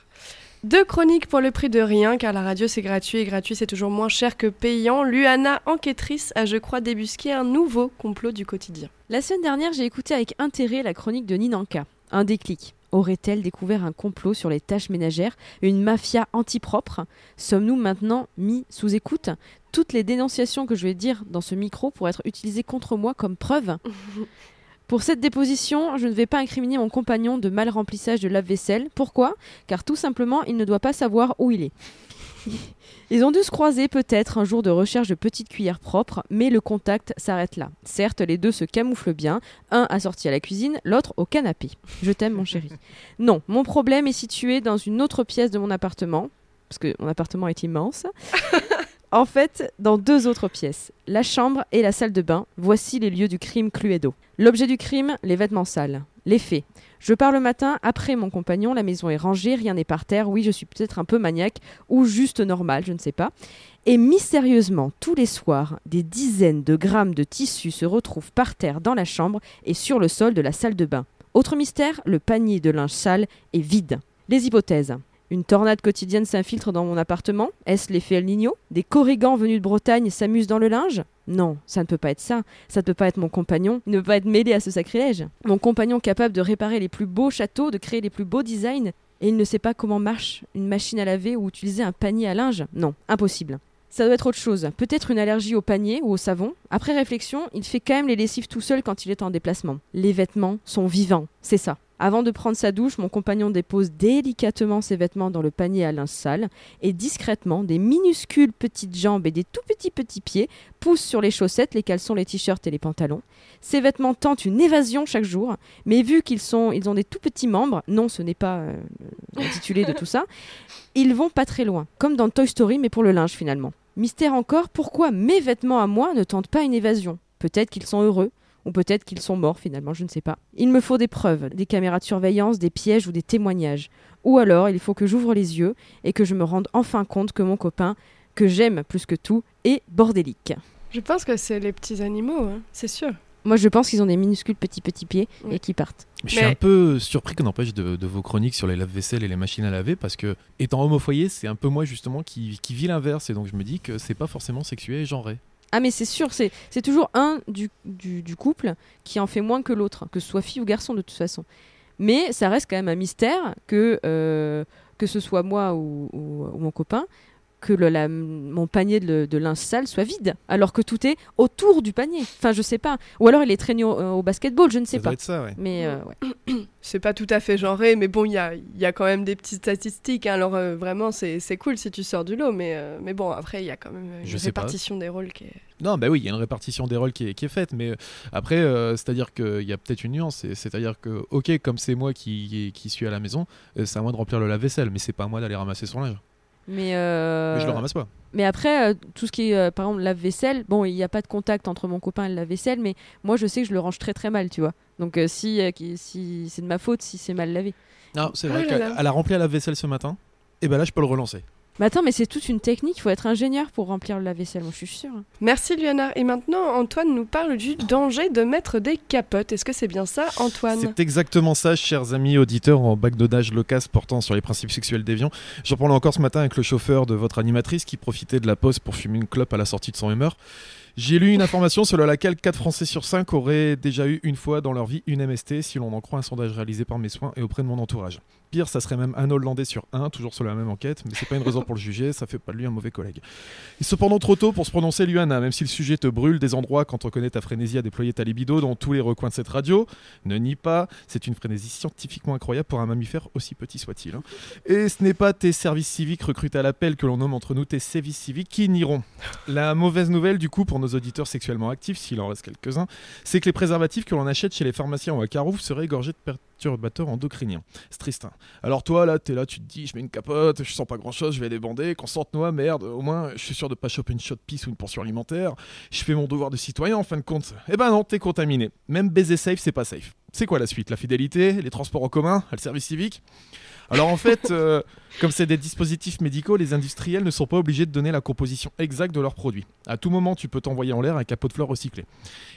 Deux chroniques pour le prix de rien, car la radio c'est gratuit et gratuit c'est toujours moins cher que payant. Luana, enquêtrice, a je crois débusqué un nouveau complot du quotidien. La semaine dernière, j'ai écouté avec intérêt la chronique de Ninanka. Un déclic. Aurait-elle découvert un complot sur les tâches ménagères, une mafia antipropre? Sommes-nous maintenant mis sous écoute? Toutes les dénonciations que je vais dire dans ce micro pourraient être utilisées contre moi comme preuve. Pour cette déposition, je ne vais pas incriminer mon compagnon de mal remplissage de lave-vaisselle. Pourquoi? Car tout simplement, il ne doit pas savoir où il est. Ils ont dû se croiser peut-être un jour de recherche de petites cuillères propres, mais le contact s'arrête là. Certes, les deux se camouflent bien, un assorti à la cuisine, l'autre au canapé. Je t'aime mon chéri. Non, mon problème est situé dans une autre pièce de mon appartement, parce que mon appartement est immense. en fait, dans deux autres pièces, la chambre et la salle de bain. Voici les lieux du crime Cluedo. L'objet du crime, les vêtements sales. Les faits. Je pars le matin après mon compagnon, la maison est rangée, rien n'est par terre. Oui, je suis peut-être un peu maniaque ou juste normal, je ne sais pas. Et mystérieusement, tous les soirs, des dizaines de grammes de tissu se retrouvent par terre dans la chambre et sur le sol de la salle de bain. Autre mystère, le panier de linge sale est vide. Les hypothèses. Une tornade quotidienne s'infiltre dans mon appartement Est-ce l'effet El Des corrigans venus de Bretagne s'amusent dans le linge? Non, ça ne peut pas être ça. Ça ne peut pas être mon compagnon. Il ne peut pas être mêlé à ce sacrilège. Mon compagnon capable de réparer les plus beaux châteaux, de créer les plus beaux designs, et il ne sait pas comment marche une machine à laver ou utiliser un panier à linge Non, impossible. Ça doit être autre chose. Peut-être une allergie au panier ou au savon. Après réflexion, il fait quand même les lessives tout seul quand il est en déplacement. Les vêtements sont vivants, c'est ça. Avant de prendre sa douche, mon compagnon dépose délicatement ses vêtements dans le panier à linge sale et discrètement, des minuscules petites jambes et des tout petits petits pieds poussent sur les chaussettes, les caleçons, les t-shirts et les pantalons. Ces vêtements tentent une évasion chaque jour, mais vu qu'ils sont, ils ont des tout petits membres, non, ce n'est pas euh, de tout ça, ils vont pas très loin, comme dans Toy Story, mais pour le linge finalement. Mystère encore, pourquoi mes vêtements à moi ne tentent pas une évasion? Peut-être qu'ils sont heureux, ou peut-être qu'ils sont morts finalement, je ne sais pas. Il me faut des preuves, des caméras de surveillance, des pièges ou des témoignages. Ou alors il faut que j'ouvre les yeux et que je me rende enfin compte que mon copain, que j'aime plus que tout, est bordélique. Je pense que c'est les petits animaux, hein, c'est sûr. Moi je pense qu'ils ont des minuscules petits petits pieds Oui. et qu'ils partent. Je suis Mais- un peu surpris qu'on n'empêche de, de vos chroniques sur les lave-vaisselle et les machines à laver parce que, étant homme au foyer, c'est un peu moi justement qui, qui vis l'inverse et donc je me dis que c'est pas forcément sexué et genré. Ah mais c'est sûr, c'est toujours un du, du, couple qui en fait moins que l'autre, que ce soit fille ou garçon de toute façon. Mais ça reste quand même un mystère que, euh, que ce soit moi ou mon copain, que le, la- mon panier de, de linge sale soit vide, alors que tout est autour du panier. Enfin, je sais pas. Ou alors il est traîné au, au basketball, je ne sais ça pas. doit être ça, ouais. Mais euh, ouais. C'est pas tout à fait genré, mais bon, il y a, il y a quand même des petites statistiques. hein. Alors euh, vraiment, c'est cool si tu sors du lot, mais, euh, mais bon, après, il y a quand même une Je sais pas. répartition des rôles qui est... Non, bah oui, il y a une répartition des rôles qui est, qui est faite, mais euh, après, euh, c'est-à-dire qu'il y a peut-être une nuance, c'est- c'est-à-dire que, ok, comme c'est moi qui, qui suis à la maison, euh, c'est à moi de remplir le lave-vaisselle, mais c'est pas à moi d'aller ramasser son linge. Mais, euh, Mais je le ramasse pas. Mais après, euh, tout ce qui est, euh, par exemple, lave-vaisselle, bon, il n'y a pas de contact entre mon copain et le lave-vaisselle, mais moi, je sais que je le range très très mal, tu vois. Donc, euh, si, euh, si c'est de ma faute si c'est mal lavé. Non, c'est vrai qu'elle a rempli la lave-vaisselle ce matin, et ben là, je peux le relancer. Mais attends, mais c'est toute une technique, il faut être ingénieur pour remplir le lave-vaisselle, moi, je suis sûre. Merci, Luana. Et maintenant, Antoine nous parle du danger de mettre des capotes. Est-ce que c'est bien ça, Antoine? C'est exactement ça, chers amis auditeurs en bac d'odage loquace portant sur les principes sexuels déviants. J'en parlais encore ce matin avec le chauffeur de votre animatrice qui profitait de la pause pour fumer une clope à la sortie de son humeur. J'ai lu une information selon laquelle 4 Français sur 5 auraient déjà eu une fois dans leur vie une MST, si l'on en croit un sondage réalisé par mes soins et auprès de mon entourage. Pire, ça serait même un Hollandais sur un, toujours sur la même enquête, mais c'est pas une raison pour le juger, ça fait pas de lui un mauvais collègue. Et cependant trop tôt pour se prononcer, Luana, même si le sujet te brûle des endroits quand on connaît ta frénésie à déployer ta libido dans tous les recoins de cette radio, ne nie pas, c'est une frénésie scientifiquement incroyable pour un mammifère aussi petit soit-il. hein. Et ce n'est pas tes services civiques recrutés à l'appel que l'on nomme entre nous tes sévices civiques qui nieront. La mauvaise nouvelle du coup pour nos auditeurs sexuellement actifs, s'il en reste quelques-uns, c'est que les préservatifs que l'on achète chez les pharmaciens ou à Carouf seraient gorgés de perturbateurs endocriniens. C'est triste. hein. Alors toi là, t'es là, tu te dis, je mets une capote, je sens pas grand-chose, je vais débander, qu'on sorte noix, merde, au moins je suis sûr de pas choper une shot pisse ou une portion alimentaire. Je fais mon devoir de citoyen en fin de compte. Eh ben non, t'es contaminé. Même baiser safe, c'est pas safe. C'est quoi la suite? La fidélité Les transports en commun Le service civique? Alors en fait, euh, comme c'est des dispositifs médicaux, les industriels ne sont pas obligés de donner la composition exacte de leurs produits. À tout moment, tu peux t'envoyer en l'air un capot de fleurs recyclé.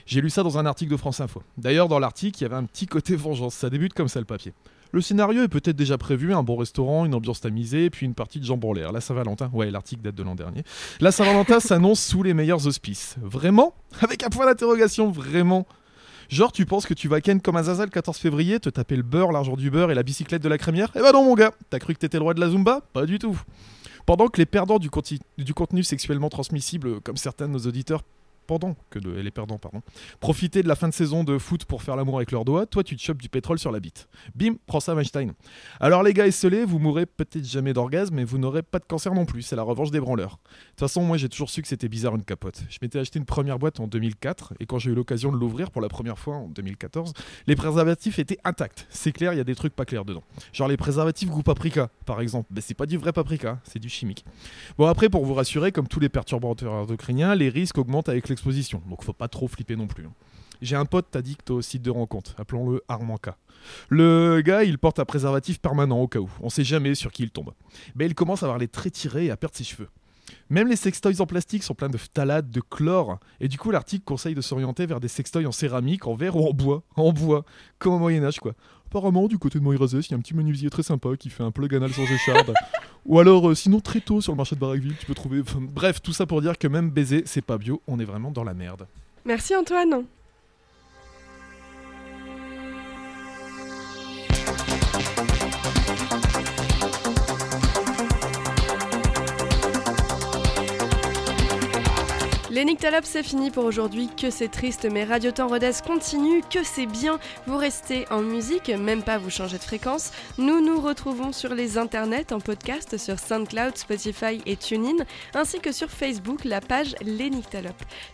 J'ai lu ça dans un article de France Info. D'ailleurs, dans l'article, il y avait un petit côté vengeance. Ça débute comme ça le papier. Le scénario est peut-être déjà prévu, un bon restaurant, une ambiance tamisée, puis une partie de jambon l'air. La Saint-Valentin, ouais, l'article date de l'an dernier. La Saint-Valentin s'annonce sous les meilleurs auspices. Vraiment? Avec un point d'interrogation, vraiment? Genre, tu penses que tu vas ken comme un le 14 février, te taper le beurre, l'argent du beurre et la bicyclette de la crémière? Eh ben non, mon gars, t'as cru que t'étais le roi de la Zumba? Pas du tout. Pendant que les perdants du contenu sexuellement transmissible, comme certains de nos auditeurs, pendant que de- les perdants, pardon, profitaient de la fin de saison de foot pour faire l'amour avec leurs doigts, toi tu te chopes du pétrole sur la bite. Bim, prends ça Weinstein. Alors les gars esselés, vous mourrez peut-être jamais d'orgasme, mais vous n'aurez pas de cancer non plus, c'est la revanche des branleurs. De toute façon, moi j'ai toujours su que c'était bizarre une capote. Je m'étais acheté une première boîte en 2004, et quand j'ai eu l'occasion de l'ouvrir pour la première fois en 2014, les préservatifs étaient intacts. C'est clair, il y a des trucs pas clairs dedans. Genre les préservatifs goût paprika, par exemple. Ben, c'est pas du vrai paprika, c'est du chimique. Bon après, pour vous rassurer, comme tous les perturbateurs endocriniens, les risques augmentent avec Donc faut pas trop flipper non plus. hein. J'ai un pote addict au site de rencontre, appelons-le Armanca. Le gars, il porte un préservatif permanent au cas où. On sait jamais sur qui il tombe. Mais il commence à avoir les traits tirés et à perdre ses cheveux. Même les sextoys en plastique sont pleins de phtalates, de chlore, et du coup l'article conseille de s'orienter vers des sextoys en céramique, en verre ou en bois, en bois, comme au Moyen-Âge quoi. Apparemment, du côté de Moirazès, il y a un petit menuisier très sympa qui fait un plug anal sans écharde. ou alors, euh, sinon, très tôt sur le marché de Baraqueville, tu peux trouver. bref, tout ça pour dire que même baiser, c'est pas bio, on est vraiment dans la merde. Merci Antoine. Les c'est fini pour aujourd'hui. Que c'est triste, mais Radio Temps Rodez continue. Que c'est bien. Vous restez en musique, même pas vous changer de fréquence. Nous nous retrouvons sur les internets en podcast sur SoundCloud, Spotify et TuneIn, ainsi que sur Facebook, la page Les.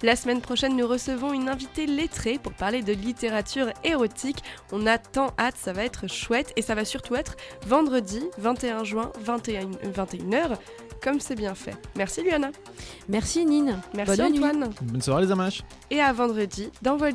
La semaine prochaine, nous recevons une invitée lettrée pour parler de littérature érotique. On a tant hâte, ça va être chouette et ça va surtout être vendredi 21 juin 21, 21h, comme c'est bien fait. Merci Luana. Merci Nine. Merci Bonne nuit. Antoine. Bonne soirée les amaches Et à vendredi dans vos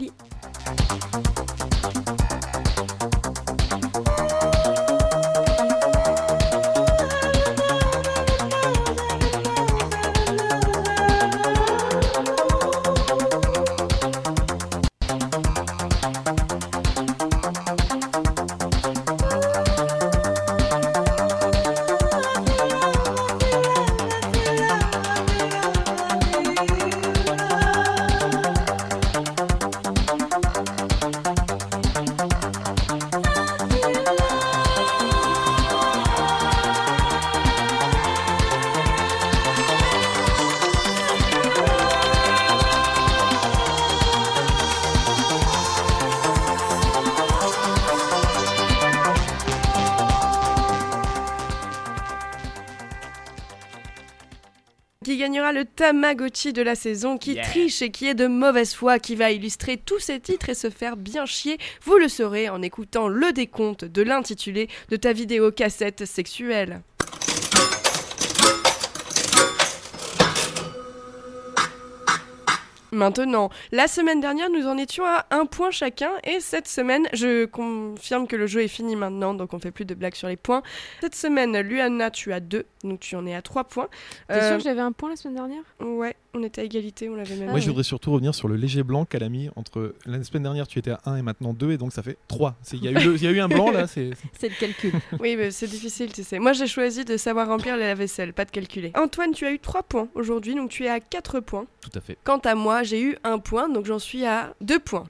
Tamagotchi de la saison, qui triche et qui est de mauvaise foi, qui va illustrer tous ces titres et se faire bien chier. Vous le saurez en écoutant le décompte de l'intitulé de ta vidéo cassette sexuelle. Maintenant, la semaine dernière, nous en étions à un point chacun et cette semaine, je confirme que le jeu est fini maintenant, donc on fait plus de blagues sur les points. Cette semaine, Luana, tu as deux, donc tu en es à trois points. T'es Euh, sûr que j'avais un point la semaine dernière? Ouais, on était à égalité, on l'avait même. Ah Moi, ouais. je voudrais surtout revenir sur le léger blanc qu'elle a mis entre la semaine dernière, tu étais à 1 et maintenant 2, et donc ça fait 3. Il y, y a eu un blanc là, c'est. C'est le calcul. Oui, mais c'est difficile, tu sais. Moi, j'ai choisi de savoir remplir la vaisselle, pas de calculer. Antoine, tu as eu 3 points aujourd'hui, donc tu es à 4 points. Tout à fait. Quant à moi, j'ai eu un point, donc j'en suis à 2 points.